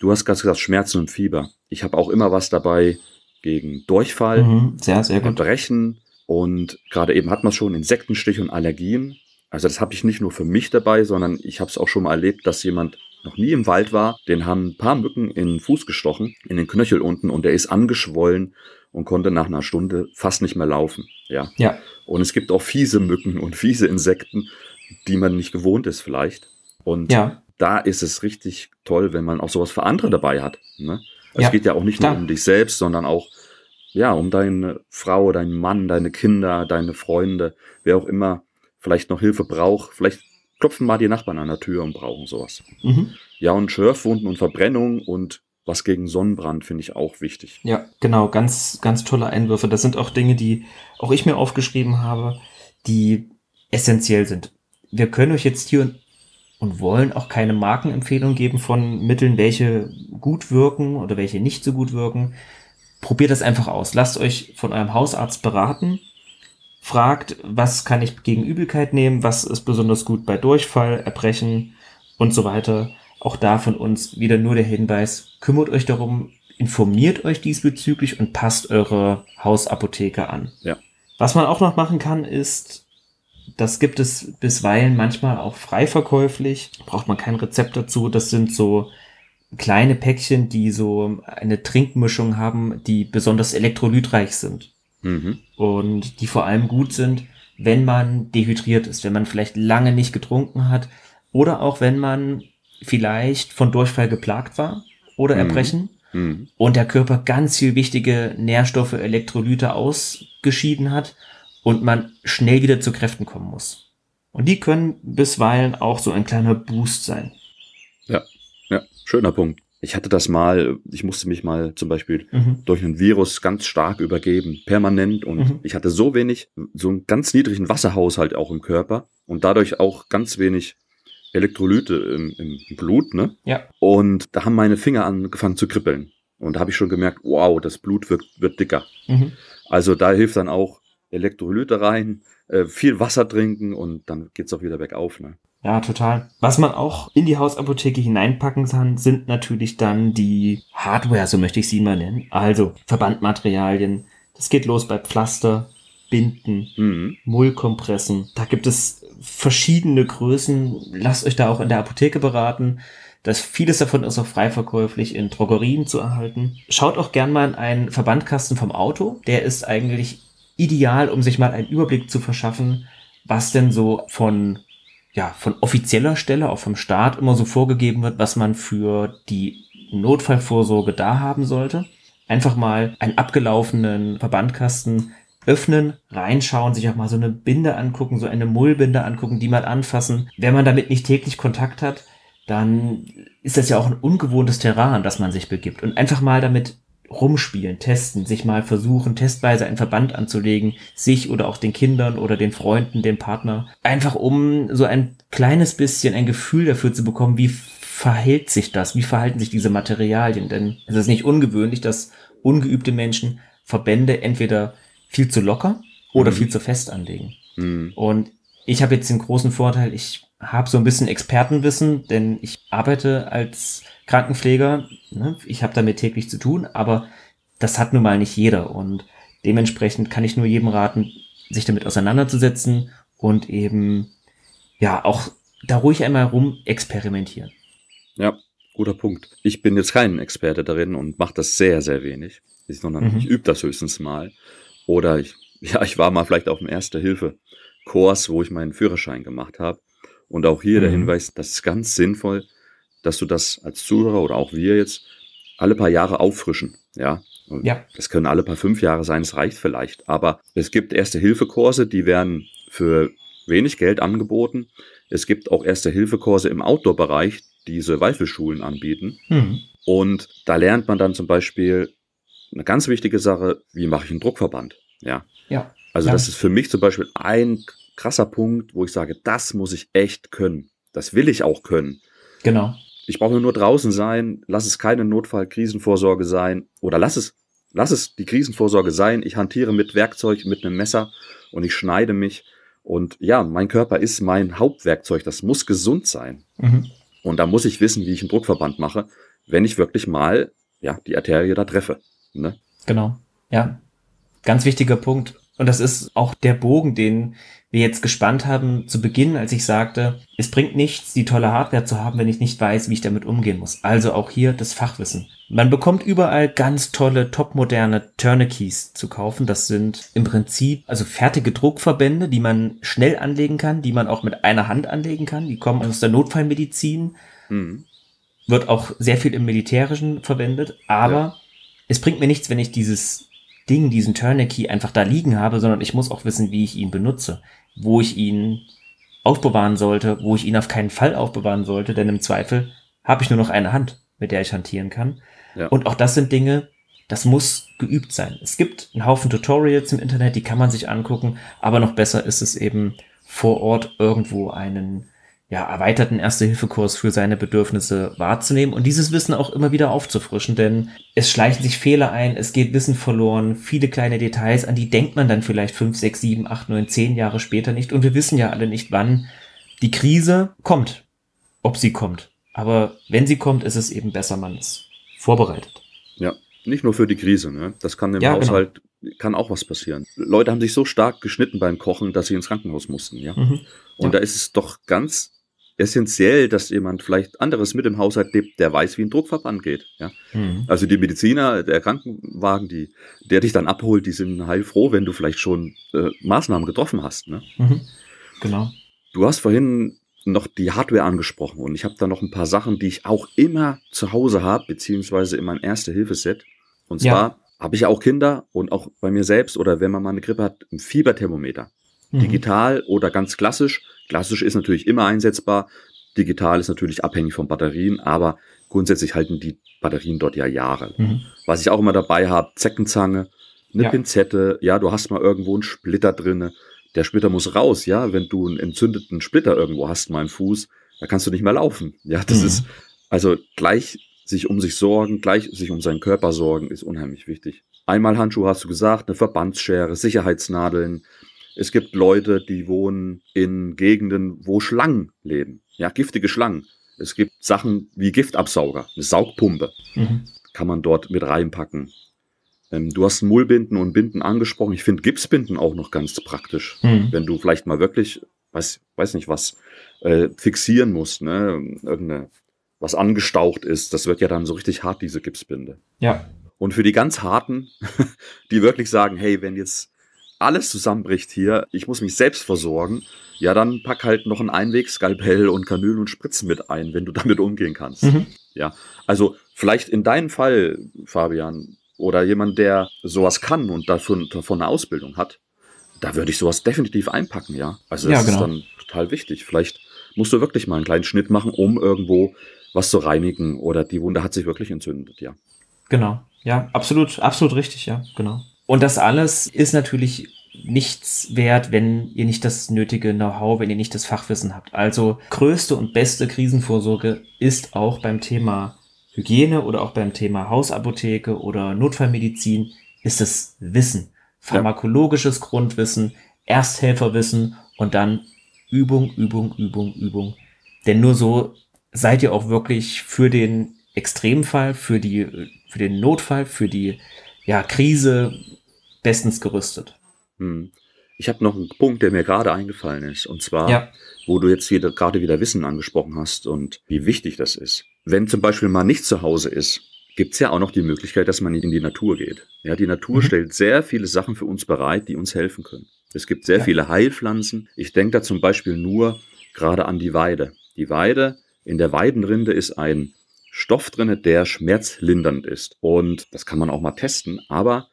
Speaker 3: Du hast gerade gesagt Schmerzen und Fieber. Ich habe auch immer was dabei, gegen Durchfall,
Speaker 2: mhm, sehr, sehr gut.
Speaker 3: Brechen und gerade eben hat man schon Insektenstich und Allergien. Also das habe ich nicht nur für mich dabei, sondern ich habe es auch schon mal erlebt, dass jemand noch nie im Wald war, den haben ein paar Mücken in den Fuß gestochen, in den Knöchel unten und der ist angeschwollen und konnte nach einer Stunde fast nicht mehr laufen. Ja.
Speaker 2: ja.
Speaker 3: Und es gibt auch fiese Mücken und fiese Insekten, die man nicht gewohnt ist vielleicht. Und ja. da ist es richtig toll, wenn man auch sowas für andere dabei hat. Ne? Ja, es geht ja auch nicht klar. nur um dich selbst, sondern auch ja, um deine Frau, deinen Mann, deine Kinder, deine Freunde, wer auch immer vielleicht noch Hilfe braucht. Vielleicht klopfen mal die Nachbarn an der Tür und brauchen sowas. Mhm. Ja, und Schürfwunden und Verbrennung und was gegen Sonnenbrand finde ich auch wichtig.
Speaker 2: Ja, genau, ganz, ganz tolle Einwürfe. Das sind auch Dinge, die auch ich mir aufgeschrieben habe, die essentiell sind. Wir können euch jetzt hier und wollen auch keine Markenempfehlung geben von Mitteln, welche gut wirken oder welche nicht so gut wirken. Probiert das einfach aus. Lasst euch von eurem Hausarzt beraten. Fragt, was kann ich gegen Übelkeit nehmen, was ist besonders gut bei Durchfall, Erbrechen und so weiter. Auch da von uns wieder nur der Hinweis, kümmert euch darum, informiert euch diesbezüglich und passt eure Hausapotheke an.
Speaker 3: Ja.
Speaker 2: Was man auch noch machen kann, ist das gibt es bisweilen manchmal auch frei verkäuflich. Braucht man kein Rezept dazu. Das sind so kleine Päckchen, die so eine Trinkmischung haben, die besonders elektrolytreich sind. Mhm. Und die vor allem gut sind, wenn man dehydriert ist, wenn man vielleicht lange nicht getrunken hat oder auch wenn man vielleicht von Durchfall geplagt war oder mhm. Erbrechen mhm. und der Körper ganz viel wichtige Nährstoffe, Elektrolyte ausgeschieden hat und man schnell wieder zu Kräften kommen muss. Und die können bisweilen auch so ein kleiner Boost sein.
Speaker 3: Ja, ja, schöner Punkt. Ich hatte das mal, ich musste mich mal zum Beispiel mhm. durch ein Virus ganz stark übergeben, permanent. Und mhm. ich hatte so wenig, so einen ganz niedrigen Wasserhaushalt auch im Körper und dadurch auch ganz wenig Elektrolyte im, im Blut, ne?
Speaker 2: Ja.
Speaker 3: Und da haben meine Finger angefangen zu kribbeln. Und da habe ich schon gemerkt, wow, das Blut wird, wird dicker. Mhm. Also da hilft dann auch Elektrolyte rein, äh, viel Wasser trinken und dann geht's auch wieder bergauf. Ne?
Speaker 2: Ja, total. Was man auch in die Hausapotheke hineinpacken kann, sind natürlich dann die Hardware, so möchte ich sie mal nennen. Also Verbandmaterialien. Das geht los bei Pflaster, Binden, mhm. Mullkompressen. Da gibt es verschiedene Größen. Lasst euch da auch in der Apotheke beraten. Das vieles davon ist auch frei verkäuflich in Drogerien zu erhalten. Schaut auch gern mal in einen Verbandkasten vom Auto. Der ist eigentlich ideal, um sich mal einen Überblick zu verschaffen, was denn so von ja, von offizieller Stelle, auch vom Staat immer so vorgegeben wird, was man für die Notfallvorsorge da haben sollte. Einfach mal einen abgelaufenen Verbandkasten öffnen, reinschauen, sich auch mal so eine Binde angucken, so eine Mullbinde angucken, die mal anfassen. Wenn man damit nicht täglich Kontakt hat, dann ist das ja auch ein ungewohntes Terrain, das man sich begibt. Und einfach mal damit rumspielen, testen, sich mal versuchen, testweise einen Verband anzulegen, sich oder auch den Kindern oder den Freunden, dem Partner, einfach um so ein kleines bisschen ein Gefühl dafür zu bekommen, wie verhält sich das, wie verhalten sich diese Materialien, denn es ist nicht ungewöhnlich, dass ungeübte Menschen Verbände entweder viel zu locker oder mhm. viel zu fest anlegen. Mhm. Und Ich habe jetzt den großen Vorteil, ich habe so ein bisschen Expertenwissen, denn ich arbeite als Krankenpfleger. Ne? Ich habe damit täglich zu tun, aber das hat nun mal nicht jeder. Und dementsprechend kann ich nur jedem raten, sich damit auseinanderzusetzen und eben ja auch da ruhig einmal rum experimentieren.
Speaker 3: Ja, guter Punkt. Ich bin jetzt kein Experte darin und mache das sehr, sehr wenig, sondern mhm. ich übe das höchstens mal. Oder ich, ja, ich war mal vielleicht auf dem Erste-Hilfe-Kurs, wo ich meinen Führerschein gemacht habe. Und auch hier mhm. der Hinweis, das ist ganz sinnvoll, dass du das als Zuhörer oder auch wir jetzt alle paar Jahre auffrischen. Ja,
Speaker 2: ja.
Speaker 3: Das können alle paar fünf Jahre sein, es reicht vielleicht. Aber es gibt Erste-Hilfe-Kurse, die werden für wenig Geld angeboten. Es gibt auch Erste-Hilfe-Kurse im Outdoor-Bereich, die diese Walfelschulen anbieten. Mhm. Und da lernt man dann zum Beispiel eine ganz wichtige Sache, wie mache ich einen Druckverband? Ja.
Speaker 2: Ja.
Speaker 3: Also
Speaker 2: ja.
Speaker 3: das ist für mich zum Beispiel ein krasser Punkt, wo ich sage, das muss ich echt können. Das will ich auch können.
Speaker 2: Genau.
Speaker 3: Ich brauche nur draußen sein, lass es keine Notfall-Krisenvorsorge sein oder lass es, lass es die Krisenvorsorge sein. Ich hantiere mit Werkzeug, mit einem Messer und ich schneide mich. Und ja, mein Körper ist mein Hauptwerkzeug. Das muss gesund sein. Mhm. Und da muss ich wissen, wie ich einen Druckverband mache, wenn ich wirklich mal ja, die Arterie da treffe. Ne?
Speaker 2: Genau. Ja. Ganz wichtiger Punkt. Und das ist auch der Bogen, den wir jetzt gespannt haben zu Beginn, als ich sagte, es bringt nichts, die tolle Hardware zu haben, wenn ich nicht weiß, wie ich damit umgehen muss. Also auch hier das Fachwissen. Man bekommt überall ganz tolle, topmoderne Turnikeys zu kaufen. Das sind im Prinzip also fertige Druckverbände, die man schnell anlegen kann, die man auch mit einer Hand anlegen kann. Die kommen aus der Notfallmedizin. Mhm. Wird auch sehr viel im Militärischen verwendet. Aber ja. es bringt mir nichts, wenn ich dieses Ding, diesen Turnkey einfach da liegen habe, sondern ich muss auch wissen, wie ich ihn benutze, wo ich ihn aufbewahren sollte, wo ich ihn auf keinen Fall aufbewahren sollte, denn im Zweifel habe ich nur noch eine Hand, mit der ich hantieren kann. Ja. Und auch das sind Dinge, das muss geübt sein. Es gibt einen Haufen Tutorials im Internet, die kann man sich angucken, aber noch besser ist es eben vor Ort irgendwo einen ja, erweiterten Erste-Hilfe-Kurs für seine Bedürfnisse wahrzunehmen und dieses Wissen auch immer wieder aufzufrischen, denn es schleichen sich Fehler ein, es geht Wissen verloren, viele kleine Details, an die denkt man dann vielleicht fünf, sechs, sieben, acht, neun, zehn Jahre später nicht und wir wissen ja alle nicht, wann die Krise kommt, ob sie kommt. Aber wenn sie kommt, ist es eben besser, man ist vorbereitet.
Speaker 3: Ja, nicht nur für die Krise, ne? Das kann im ja, genau. Haushalt genau. kann auch was passieren. Leute haben sich so stark geschnitten beim Kochen, dass sie ins Krankenhaus mussten, ja. Mhm. Und ja. da ist es doch ganz essentiell, dass jemand vielleicht anderes mit im Haushalt lebt, der weiß, wie ein Druckverband geht. Ja? Mhm. Also die Mediziner, der Krankenwagen, die, der dich dann abholt, die sind heilfroh, wenn du vielleicht schon äh, Maßnahmen getroffen hast. Ne?
Speaker 2: Mhm. Genau.
Speaker 3: Du hast vorhin noch die Hardware angesprochen und ich habe da noch ein paar Sachen, die ich auch immer zu Hause habe, beziehungsweise in meinem Erste-Hilfe-Set. Und zwar ja. habe ich auch Kinder und auch bei mir selbst oder wenn man mal eine Grippe hat, ein Fieberthermometer. Mhm. Digital oder ganz klassisch Klassisch ist natürlich immer einsetzbar. Digital ist natürlich abhängig von Batterien, aber grundsätzlich halten die Batterien dort ja Jahre. Mhm. Was ich auch immer dabei habe, Zeckenzange, eine ja. Pinzette, ja, du hast mal irgendwo einen Splitter drinne. Der Splitter muss raus, ja. Wenn du einen entzündeten Splitter irgendwo hast, mal im Fuß, da kannst du nicht mehr laufen. Ja, das mhm. ist also gleich sich um sich sorgen, gleich sich um seinen Körper sorgen, ist unheimlich wichtig. Einmal Handschuhe hast du gesagt, eine Verbandsschere, Sicherheitsnadeln, es gibt Leute, die wohnen in Gegenden, wo Schlangen leben. Ja, giftige Schlangen. Es gibt Sachen wie Giftabsauger, eine Saugpumpe. Mhm. Kann man dort mit reinpacken. Ähm, du hast Mullbinden und Binden angesprochen. Ich finde Gipsbinden auch noch ganz praktisch. Mhm. Wenn du vielleicht mal wirklich, weiß, weiß nicht was, äh, fixieren musst, ne? Irgendeine, was angestaucht ist. Das wird ja dann so richtig hart, diese Gipsbinde.
Speaker 2: Ja.
Speaker 3: Und für die ganz harten, die wirklich sagen, hey, wenn jetzt alles zusammenbricht hier, ich muss mich selbst versorgen, ja, dann pack halt noch ein Einwegskalpell und Kanülen und Spritzen mit ein, wenn du damit umgehen kannst. Mhm. Ja, also vielleicht in deinem Fall, Fabian, oder jemand, der sowas kann und davon, davon eine Ausbildung hat, da würde ich sowas definitiv einpacken, ja. Also das ja, genau. ist dann total wichtig. Vielleicht musst du wirklich mal einen kleinen Schnitt machen, um irgendwo was zu reinigen oder die Wunde hat sich wirklich entzündet, ja.
Speaker 2: Genau. Ja, absolut, absolut richtig, ja, genau. Und das alles ist natürlich nichts wert, wenn ihr nicht das nötige Know-how, wenn ihr nicht das Fachwissen habt. Also größte und beste Krisenvorsorge ist auch beim Thema Hygiene oder auch beim Thema Hausapotheke oder Notfallmedizin ist das Wissen. Pharmakologisches ja. Grundwissen, Ersthelferwissen und dann Übung, Übung, Übung, Übung. Denn nur so seid ihr auch wirklich für den Extremfall, für die, für den Notfall, für die ja, Krise bestens gerüstet.
Speaker 3: Hm. Ich habe noch einen Punkt, der mir gerade eingefallen ist. Und zwar, ja. wo du jetzt wieder, gerade wieder Wissen angesprochen hast und wie wichtig das ist. Wenn zum Beispiel mal nicht zu Hause ist, gibt's ja auch noch die Möglichkeit, dass man in die Natur geht. Ja, die Natur mhm. stellt sehr viele Sachen für uns bereit, die uns helfen können. Es gibt sehr ja. viele Heilpflanzen. Ich denke da zum Beispiel nur gerade an die Weide. Die Weide, in der Weidenrinde ist ein Stoff drinne, der schmerzlindernd ist. Und das kann man auch mal testen, aber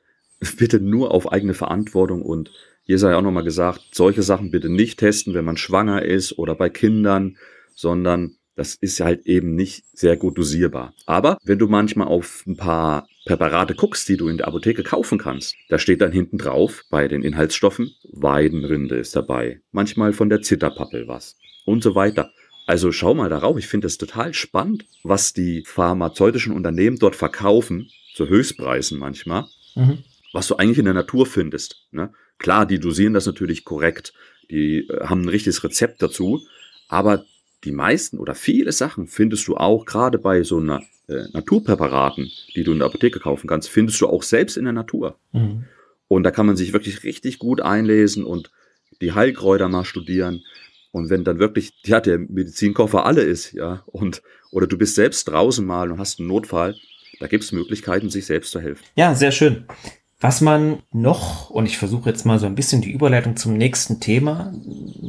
Speaker 3: bitte nur auf eigene Verantwortung und hier sei auch nochmal gesagt, solche Sachen bitte nicht testen, wenn man schwanger ist oder bei Kindern, sondern das ist halt eben nicht sehr gut dosierbar. Aber wenn du manchmal auf ein paar Präparate guckst, die du in der Apotheke kaufen kannst, da steht dann hinten drauf bei den Inhaltsstoffen, Weidenrinde ist dabei, manchmal von der Zitterpappel was und so weiter. Also schau mal darauf, ich finde es total spannend, was die pharmazeutischen Unternehmen dort verkaufen, zu Höchstpreisen manchmal, mhm. Was du eigentlich in der Natur findest. Ne? Klar, die dosieren das natürlich korrekt, die äh, haben ein richtiges Rezept dazu, aber die meisten oder viele Sachen findest du auch gerade bei so einer äh, Naturpräparaten, die du in der Apotheke kaufen kannst, findest du auch selbst in der Natur. Mhm. Und da kann man sich wirklich richtig gut einlesen und die Heilkräuter mal studieren. Und wenn dann wirklich, ja, der Medizinkoffer alle ist, ja, und, oder du bist selbst draußen mal und hast einen Notfall, da gibt es Möglichkeiten, sich selbst zu helfen.
Speaker 2: Ja, sehr schön. Was man noch, und ich versuche jetzt mal so ein bisschen die Überleitung zum nächsten Thema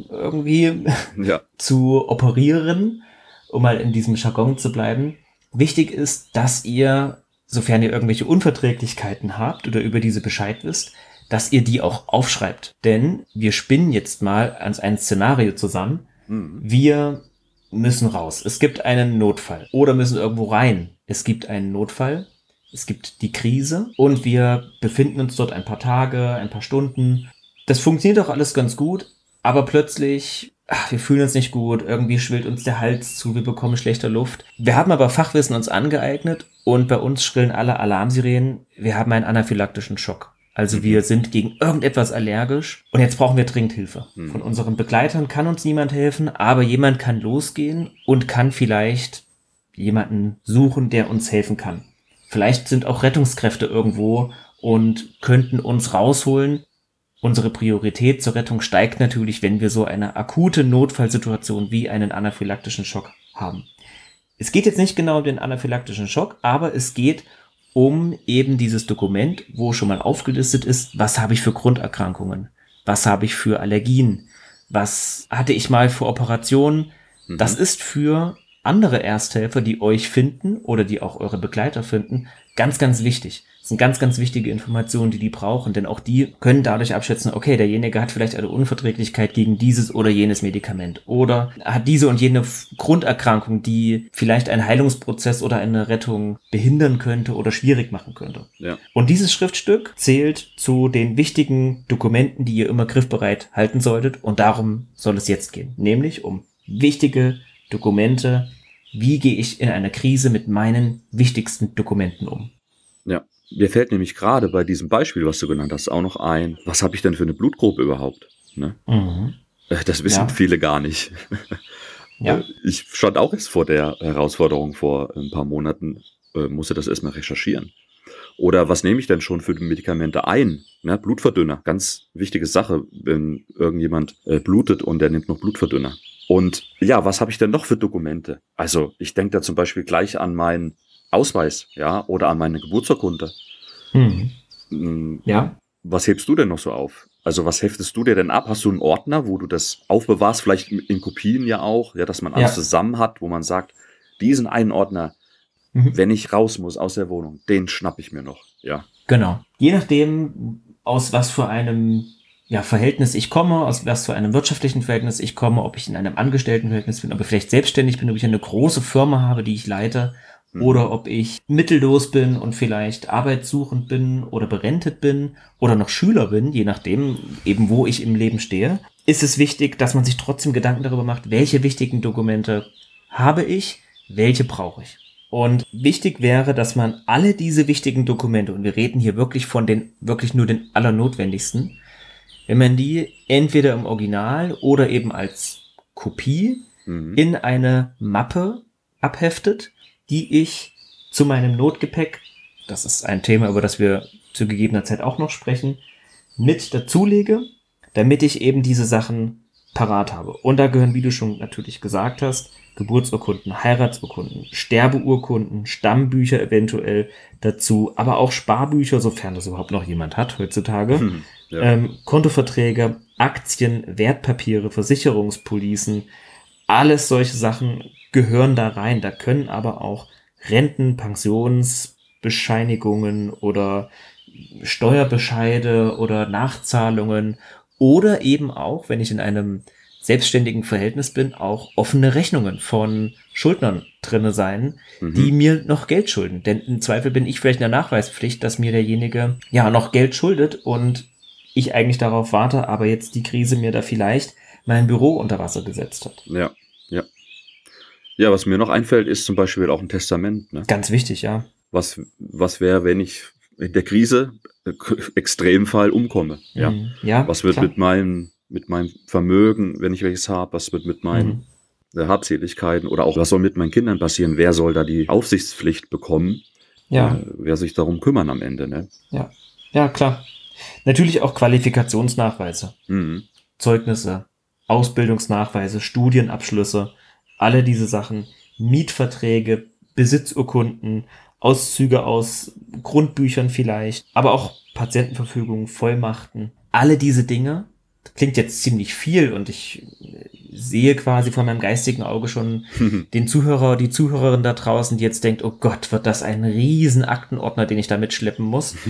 Speaker 2: irgendwie ja. zu operieren, um mal in diesem Jargon zu bleiben. Wichtig ist, dass ihr, sofern ihr irgendwelche Unverträglichkeiten habt oder über diese Bescheid wisst, dass ihr die auch aufschreibt. Denn wir spinnen jetzt mal ans ein Szenario zusammen. Mhm. Wir müssen raus. Es gibt einen Notfall oder müssen irgendwo rein. Es gibt einen Notfall. Es gibt die Krise und wir befinden uns dort ein paar Tage, ein paar Stunden. Das funktioniert auch alles ganz gut, aber plötzlich ach, wir fühlen uns nicht gut, irgendwie schwillt uns der Hals zu, wir bekommen schlechter Luft. Wir haben aber Fachwissen uns angeeignet und bei uns schrillen alle Alarmsirenen, wir haben einen anaphylaktischen Schock. Also wir mhm. sind gegen irgendetwas allergisch und jetzt brauchen wir dringend Hilfe. Mhm. Von unseren Begleitern kann uns niemand helfen, aber jemand kann losgehen und kann vielleicht jemanden suchen, der uns helfen kann. Vielleicht sind auch Rettungskräfte irgendwo und könnten uns rausholen. Unsere Priorität zur Rettung steigt natürlich, wenn wir so eine akute Notfallsituation wie einen anaphylaktischen Schock haben. Es geht jetzt nicht genau um den anaphylaktischen Schock, aber es geht um eben dieses Dokument, wo schon mal aufgelistet ist, was habe ich für Grunderkrankungen, was habe ich für Allergien, was hatte ich mal für Operationen. Mhm. Das ist für andere Ersthelfer, die euch finden oder die auch eure Begleiter finden, ganz, ganz wichtig. Das sind ganz, ganz wichtige Informationen, die die brauchen, denn auch die können dadurch abschätzen, okay, derjenige hat vielleicht eine Unverträglichkeit gegen dieses oder jenes Medikament oder hat diese und jene Grunderkrankung, die vielleicht einen Heilungsprozess oder eine Rettung behindern könnte oder schwierig machen könnte. Ja. Und dieses Schriftstück zählt zu den wichtigen Dokumenten, die ihr immer griffbereit halten solltet und darum soll es jetzt gehen, nämlich um wichtige Dokumente, wie gehe ich in einer Krise mit meinen wichtigsten Dokumenten um.
Speaker 3: Ja. Mir fällt nämlich gerade bei diesem Beispiel, was du genannt hast, auch noch ein, was habe ich denn für eine Blutgruppe überhaupt? Ne? Mhm. Äh, das wissen ja. viele gar nicht. Ja. Äh, ich stand auch erst vor der Herausforderung vor ein paar Monaten, äh, musste das erstmal recherchieren. Oder was nehme ich denn schon für die Medikamente ein? Ne, Blutverdünner, ganz wichtige Sache, wenn irgendjemand äh, blutet und der nimmt noch Blutverdünner. Und ja, was habe ich denn noch für Dokumente? Also ich denke da zum Beispiel gleich an meinen Ausweis, ja, oder an meine Geburtsurkunde. Mhm. Hm, ja. Was hebst du denn noch so auf? Also was heftest du dir denn ab? Hast du einen Ordner, wo du das aufbewahrst, vielleicht in Kopien ja auch, ja, dass man alles ja. zusammen hat, wo man sagt, diesen einen Ordner, mhm. wenn ich raus muss aus der Wohnung, den schnapp ich mir noch, ja.
Speaker 2: Genau. Je nachdem, aus was für einem ja, Verhältnis ich komme, aus was für einem wirtschaftlichen Verhältnis ich komme, ob ich in einem Angestelltenverhältnis bin, ob ich vielleicht selbstständig bin, ob ich eine große Firma habe, die ich leite, Mhm. oder ob ich mittellos bin und vielleicht arbeitssuchend bin oder berentet bin oder noch Schüler bin, je nachdem eben wo ich im Leben stehe, ist es wichtig, dass man sich trotzdem Gedanken darüber macht, welche wichtigen Dokumente habe ich, welche brauche ich. Und wichtig wäre, dass man alle diese wichtigen Dokumente, und wir reden hier wirklich von den, wirklich nur den allernotwendigsten, wenn man die entweder im Original oder eben als Kopie
Speaker 3: Mhm.
Speaker 2: in eine Mappe abheftet, die ich zu meinem Notgepäck, das ist ein Thema, über das wir zu gegebener Zeit auch noch sprechen, mit dazulege, damit ich eben diese Sachen parat habe. Und da gehören, wie du schon natürlich gesagt hast, Geburtsurkunden, Heiratsurkunden, Sterbeurkunden, Stammbücher eventuell dazu, aber auch Sparbücher, sofern das überhaupt noch jemand hat heutzutage.
Speaker 3: Hm. Ja.
Speaker 2: Ähm, Kontoverträge, Aktien, Wertpapiere, Versicherungspolicen, alles solche Sachen gehören da rein. Da können aber auch Renten, Pensionsbescheinigungen oder Steuerbescheide oder Nachzahlungen oder eben auch, wenn ich in einem selbstständigen Verhältnis bin, auch offene Rechnungen von Schuldnern drinne sein,
Speaker 3: Mhm.
Speaker 2: die mir noch Geld schulden. Denn im Zweifel bin ich vielleicht in der Nachweispflicht, dass mir derjenige ja noch Geld schuldet und ich eigentlich darauf warte, aber jetzt die Krise mir da vielleicht mein Büro unter Wasser gesetzt hat.
Speaker 3: ja, ja. Ja, was mir noch einfällt, ist zum Beispiel auch ein Testament. Ne?
Speaker 2: Ganz wichtig, ja.
Speaker 3: Was, was wäre, wenn ich in der Krise, äh, Extremfall, umkomme? Ja.
Speaker 2: Mhm. ja
Speaker 3: Was wird
Speaker 2: klar.
Speaker 3: mit meinem, mit meinem Vermögen, wenn ich welches habe? Was wird mit meinen
Speaker 2: Mhm.
Speaker 3: äh, Habseligkeiten oder auch was soll mit meinen Kindern passieren? Wer soll da die Aufsichtspflicht bekommen?
Speaker 2: Ja,
Speaker 3: Äh, wer sich darum kümmern am Ende? Ne?
Speaker 2: ja, klar. Natürlich auch Qualifikationsnachweise,
Speaker 3: Mhm.
Speaker 2: Zeugnisse, Ausbildungsnachweise, Studienabschlüsse, alle diese Sachen, Mietverträge, Besitzurkunden, Auszüge aus Grundbüchern vielleicht, aber auch Patientenverfügungen, Vollmachten. Alle diese Dinge, klingt jetzt ziemlich viel und ich äh, sehe quasi vor meinem geistigen Auge schon den Zuhörer, die Zuhörerin da draußen, die jetzt denkt, oh Gott, wird das ein riesen Aktenordner, den ich da mitschleppen muss.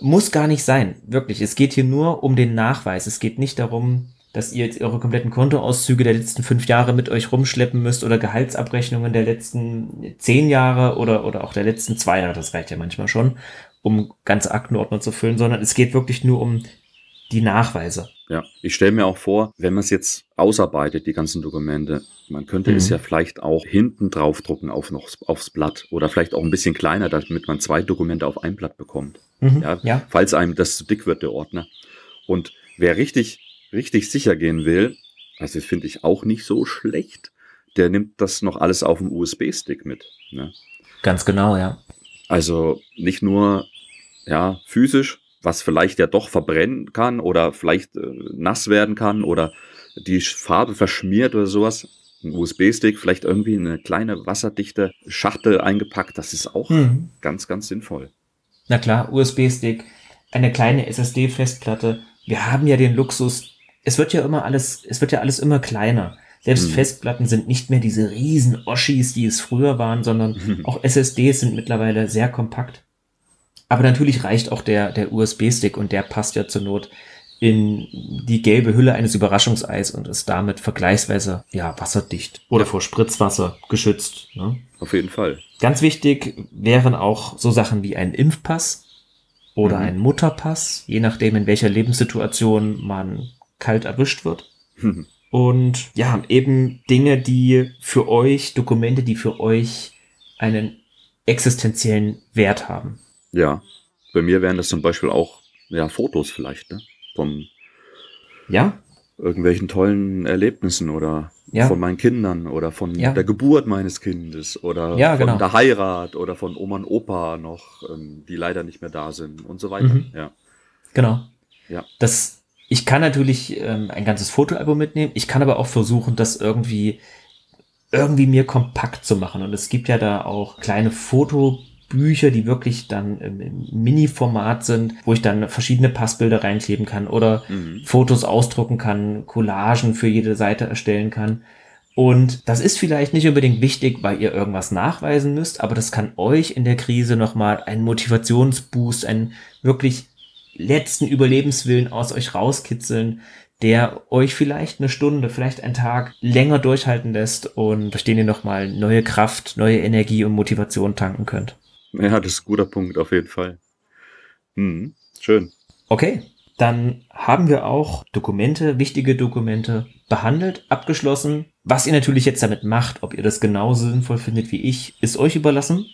Speaker 2: muss gar nicht sein, wirklich. Es geht hier nur um den Nachweis. Es geht nicht darum, dass ihr jetzt eure kompletten Kontoauszüge der letzten fünf Jahre mit euch rumschleppen müsst oder Gehaltsabrechnungen der letzten zehn Jahre oder, oder auch der letzten zwei Jahre. Das reicht ja manchmal schon, um ganze Aktenordner zu füllen, sondern es geht wirklich nur um die Nachweise.
Speaker 3: Ja, ich stelle mir auch vor, wenn man es jetzt ausarbeitet, die ganzen Dokumente, man könnte
Speaker 2: Mhm.
Speaker 3: es ja vielleicht auch hinten draufdrucken auf noch, aufs Blatt oder vielleicht auch ein bisschen kleiner, damit man zwei Dokumente auf ein Blatt bekommt.
Speaker 2: Mhm.
Speaker 3: Ja,
Speaker 2: ja.
Speaker 3: falls einem das zu dick wird, der Ordner. Und wer richtig, richtig sicher gehen will, also das finde ich auch nicht so schlecht, der nimmt das noch alles auf dem USB-Stick mit. Ne?
Speaker 2: ganz genau, ja.
Speaker 3: Also nicht nur ja physisch, was vielleicht ja doch verbrennen kann oder vielleicht äh, nass werden kann oder die Farbe verschmiert oder sowas. Ein USB-Stick, vielleicht irgendwie eine kleine wasserdichte Schachtel eingepackt, das ist auch
Speaker 2: Mhm.
Speaker 3: ganz, ganz sinnvoll.
Speaker 2: Na klar, USB-Stick, eine kleine SSD-Festplatte. Wir haben ja den Luxus, es wird ja immer alles, es wird ja alles immer kleiner. Selbst
Speaker 3: Mhm.
Speaker 2: Festplatten sind nicht mehr diese riesen Oschis, die es früher waren, sondern auch SSDs sind mittlerweile sehr kompakt. Aber natürlich reicht auch der, der USB-Stick und der passt ja zur Not in die gelbe Hülle eines Überraschungseis und ist damit vergleichsweise ja wasserdicht oder vor Spritzwasser geschützt. Ne?
Speaker 3: Auf jeden Fall.
Speaker 2: Ganz wichtig wären auch so Sachen wie ein Impfpass oder
Speaker 3: Mhm.
Speaker 2: ein Mutterpass, je nachdem, in welcher Lebenssituation man kalt erwischt wird. Und ja, eben Dinge, die für euch, Dokumente, die für euch einen existenziellen Wert haben.
Speaker 3: Ja, bei mir wären das zum Beispiel auch ja, Fotos vielleicht, ne? Von
Speaker 2: Ja?
Speaker 3: irgendwelchen tollen Erlebnissen oder
Speaker 2: Ja.
Speaker 3: von meinen Kindern oder von
Speaker 2: Ja.
Speaker 3: der Geburt meines Kindes oder
Speaker 2: Ja,
Speaker 3: von
Speaker 2: genau.
Speaker 3: der Heirat oder von Oma und Opa noch, ähm, die leider nicht mehr da sind und so weiter.
Speaker 2: Mhm.
Speaker 3: Ja.
Speaker 2: Genau.
Speaker 3: Ja.
Speaker 2: Das, ich kann natürlich ähm, ein ganzes Fotoalbum mitnehmen. Ich kann aber auch versuchen, das irgendwie, irgendwie mir kompakt zu machen. Und es gibt ja da auch kleine Fotobücher, die wirklich dann im, im Mini-Format sind, wo ich dann verschiedene Passbilder reinkleben kann oder
Speaker 3: Mhm.
Speaker 2: Fotos ausdrucken kann, Collagen für jede Seite erstellen kann. Und das ist vielleicht nicht unbedingt wichtig, weil ihr irgendwas nachweisen müsst, aber das kann euch in der Krise nochmal einen Motivationsboost, einen wirklich letzten Überlebenswillen aus euch rauskitzeln, der euch vielleicht eine Stunde, vielleicht einen Tag länger durchhalten lässt und durch den ihr nochmal neue Kraft, neue Energie und Motivation tanken könnt.
Speaker 3: Ja, das ist ein guter Punkt auf jeden Fall. Mhm. Schön.
Speaker 2: Okay, dann haben wir auch Dokumente, wichtige Dokumente behandelt, abgeschlossen. Was ihr natürlich jetzt damit macht, ob ihr das genauso sinnvoll findet wie ich, ist euch überlassen.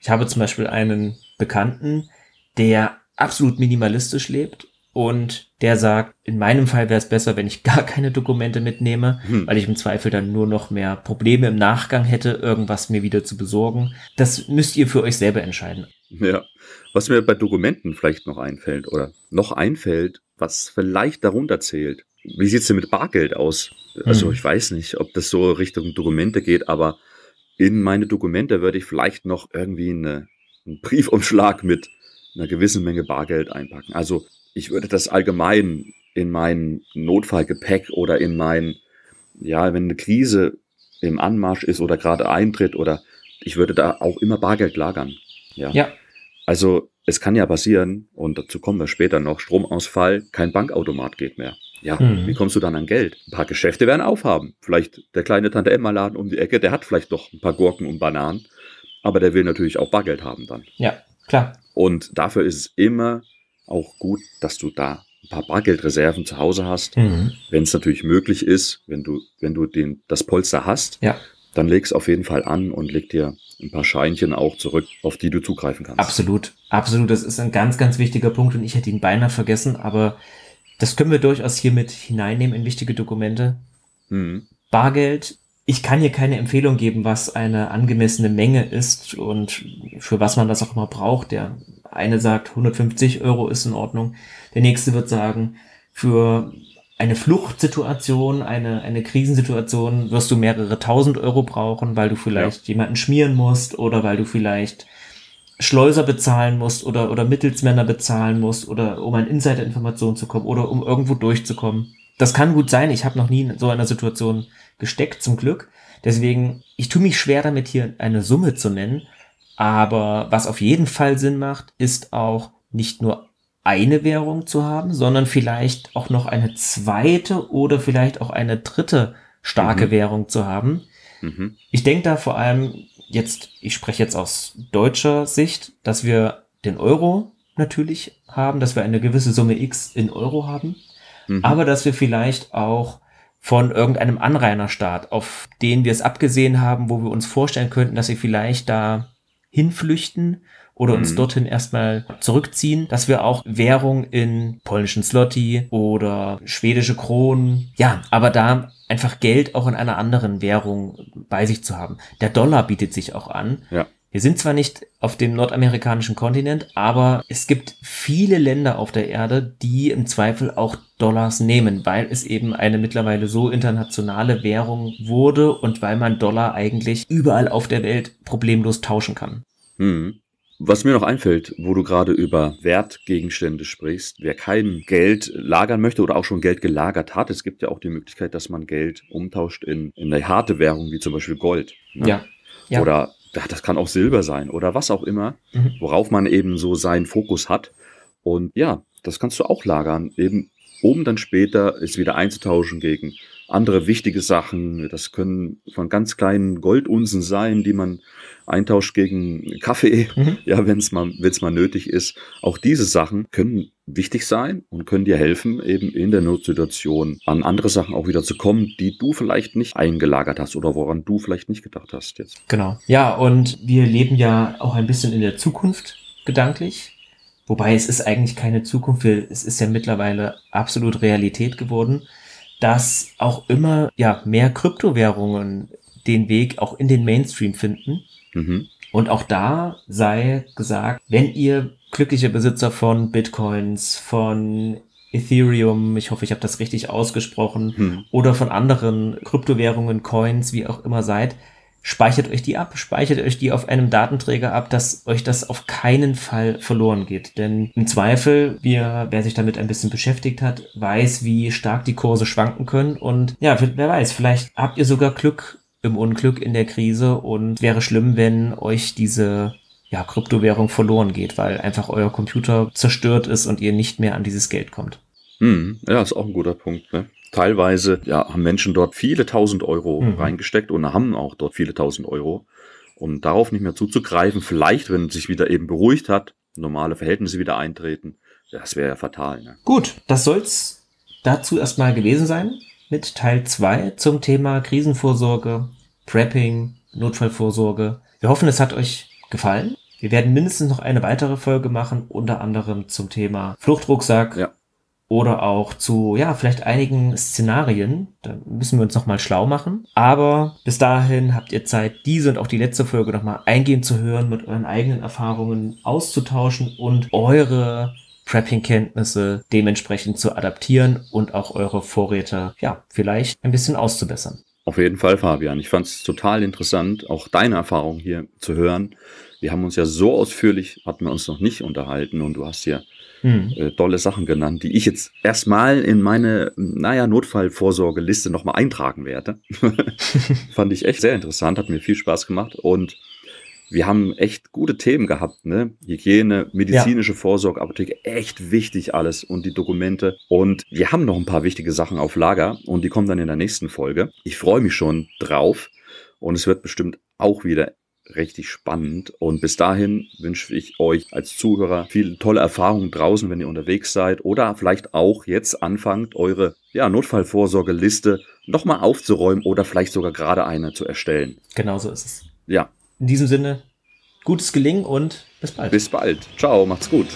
Speaker 2: Ich habe zum Beispiel einen Bekannten, der absolut minimalistisch lebt und der sagt, in meinem Fall wäre es besser, wenn ich gar keine Dokumente mitnehme, hm. weil ich im Zweifel dann nur noch mehr Probleme im Nachgang hätte, irgendwas mir wieder zu besorgen. Das müsst ihr für euch selber entscheiden.
Speaker 3: Ja, was mir bei Dokumenten vielleicht noch einfällt oder noch einfällt, was vielleicht darunter zählt. Wie sieht's denn mit Bargeld aus? Also hm. ich weiß nicht, ob das so Richtung Dokumente geht, aber in meine Dokumente würde ich vielleicht noch irgendwie eine, einen Briefumschlag mit einer gewissen Menge Bargeld einpacken. Also ich würde das allgemein in mein Notfallgepäck oder in mein, ja, wenn eine Krise im Anmarsch ist oder gerade eintritt oder ich würde da auch immer Bargeld lagern. Ja. ja. Also es kann ja passieren, und dazu kommen wir später noch, Stromausfall, kein Bankautomat geht mehr. Ja, mhm. wie kommst du dann an Geld? Ein paar Geschäfte werden aufhaben. Vielleicht der kleine Tante Emma Laden um die Ecke, der hat vielleicht doch ein paar Gurken und Bananen, aber der will natürlich auch Bargeld haben dann.
Speaker 2: Ja, klar.
Speaker 3: Und dafür ist es immer auch gut, dass du da ein paar Bargeldreserven zu Hause hast. Mhm. Wenn es natürlich möglich ist, wenn du, wenn du den, das Polster hast,
Speaker 2: ja.
Speaker 3: dann leg es auf jeden Fall an und leg dir ein paar Scheinchen auch zurück, auf die du zugreifen kannst.
Speaker 2: Absolut, absolut. Das ist ein ganz, ganz wichtiger Punkt und ich hätte ihn beinahe vergessen, aber das können wir durchaus hier mit hineinnehmen in wichtige Dokumente. Mhm. Bargeld. Ich kann hier keine Empfehlung geben, was eine angemessene Menge ist und für was man das auch immer braucht. Der eine sagt, 150 Euro ist in Ordnung. Der nächste wird sagen, für eine Fluchtsituation, eine, eine Krisensituation wirst du mehrere tausend Euro brauchen, weil du vielleicht ja. jemanden schmieren musst oder weil du vielleicht Schleuser bezahlen musst oder, oder Mittelsmänner bezahlen musst oder um an Insider-Informationen zu kommen oder um irgendwo durchzukommen. Das kann gut sein. Ich habe noch nie in so einer Situation gesteckt, zum Glück. Deswegen, ich tue mich schwer damit, hier eine Summe zu nennen. Aber was auf jeden Fall Sinn macht, ist auch nicht nur eine Währung zu haben, sondern vielleicht auch noch eine zweite oder vielleicht auch eine dritte starke mhm. Währung zu haben. Mhm. Ich denke da vor allem jetzt, ich spreche jetzt aus deutscher Sicht, dass wir den Euro natürlich haben, dass wir eine gewisse Summe X in Euro haben, mhm. aber dass wir vielleicht auch von irgendeinem Anrainerstaat, auf den wir es abgesehen haben, wo wir uns vorstellen könnten, dass sie vielleicht da hinflüchten oder uns mhm. dorthin erstmal zurückziehen, dass wir auch Währung in polnischen Zloty oder schwedische Kronen, ja, aber da einfach Geld auch in einer anderen Währung bei sich zu haben. Der Dollar bietet sich auch an.
Speaker 3: Ja.
Speaker 2: Wir sind zwar nicht auf dem nordamerikanischen Kontinent, aber es gibt viele Länder auf der Erde, die im Zweifel auch Dollars nehmen, weil es eben eine mittlerweile so internationale Währung wurde und weil man Dollar eigentlich überall auf der Welt problemlos tauschen kann.
Speaker 3: Hm. Was mir noch einfällt, wo du gerade über Wertgegenstände sprichst, wer kein Geld lagern möchte oder auch schon Geld gelagert hat, es gibt ja auch die Möglichkeit, dass man Geld umtauscht in, in eine harte Währung, wie zum Beispiel Gold.
Speaker 2: Ne? Ja.
Speaker 3: ja. Oder das kann auch Silber sein oder was auch immer, mhm. worauf man eben so seinen Fokus hat. Und ja, das kannst du auch lagern, eben um dann später es wieder einzutauschen gegen andere wichtige Sachen. Das können von ganz kleinen Goldunsen sein, die man eintauscht gegen Kaffee, mhm. ja, wenn es mal, wenn's mal nötig ist. Auch diese Sachen können wichtig sein und können dir helfen, eben in der Notsituation an andere Sachen auch wieder zu kommen, die du vielleicht nicht eingelagert hast oder woran du vielleicht nicht gedacht hast jetzt.
Speaker 2: Genau. Ja, und wir leben ja auch ein bisschen in der Zukunft gedanklich. Wobei es ist eigentlich keine Zukunft, es ist ja mittlerweile absolut Realität geworden dass auch immer ja mehr Kryptowährungen den Weg auch in den Mainstream finden. Mhm. Und auch da sei gesagt, wenn ihr glückliche Besitzer von Bitcoins, von Ethereum, ich hoffe, ich habe das richtig ausgesprochen, hm. oder von anderen Kryptowährungen, Coins, wie auch immer seid, speichert euch die ab, speichert euch die auf einem Datenträger ab, dass euch das auf keinen Fall verloren geht. Denn im Zweifel, wir, wer sich damit ein bisschen beschäftigt hat, weiß, wie stark die Kurse schwanken können. Und ja, wer weiß, vielleicht habt ihr sogar Glück im Unglück in der Krise und wäre schlimm, wenn euch diese ja, Kryptowährung verloren geht, weil einfach euer Computer zerstört ist und ihr nicht mehr an dieses Geld kommt.
Speaker 3: Hm, ja, ist auch ein guter Punkt. Ne? Teilweise ja, haben Menschen dort viele tausend Euro mhm. reingesteckt und haben auch dort viele tausend Euro. Um darauf nicht mehr zuzugreifen, vielleicht, wenn sich wieder eben beruhigt hat, normale Verhältnisse wieder eintreten, das wäre ja fatal. Ne?
Speaker 2: Gut, das soll's dazu erstmal gewesen sein mit Teil 2 zum Thema Krisenvorsorge, Prepping, Notfallvorsorge. Wir hoffen, es hat euch gefallen. Wir werden mindestens noch eine weitere Folge machen, unter anderem zum Thema Fluchtrucksack, ja oder auch zu, ja, vielleicht einigen Szenarien. Da müssen wir uns nochmal schlau machen. Aber bis dahin habt ihr Zeit, diese und auch die letzte Folge nochmal eingehend zu hören, mit euren eigenen Erfahrungen auszutauschen und eure Prepping-Kenntnisse dementsprechend zu adaptieren und auch eure Vorräte, ja, vielleicht ein bisschen auszubessern.
Speaker 3: Auf jeden Fall, Fabian. Ich fand es total interessant, auch deine Erfahrung hier zu hören. Wir haben uns ja so ausführlich, hatten wir uns noch nicht unterhalten und du hast ja hm. äh, tolle Sachen genannt, die ich jetzt erstmal in meine, naja, Notfallvorsorgeliste nochmal eintragen werde. Fand ich echt sehr interessant, hat mir viel Spaß gemacht und wir haben echt gute Themen gehabt, ne? Hygiene, medizinische ja. Vorsorge, Apotheke, echt wichtig alles und die Dokumente. Und wir haben noch ein paar wichtige Sachen auf Lager und die kommen dann in der nächsten Folge. Ich freue mich schon drauf und es wird bestimmt auch wieder richtig spannend. Und bis dahin wünsche ich euch als Zuhörer viele tolle Erfahrungen draußen, wenn ihr unterwegs seid oder vielleicht auch jetzt anfangt, eure ja, Notfallvorsorgeliste nochmal aufzuräumen oder vielleicht sogar gerade eine zu erstellen.
Speaker 2: Genau so ist es.
Speaker 3: Ja.
Speaker 2: In diesem Sinne, gutes Gelingen und bis bald.
Speaker 3: Bis bald. Ciao, macht's gut.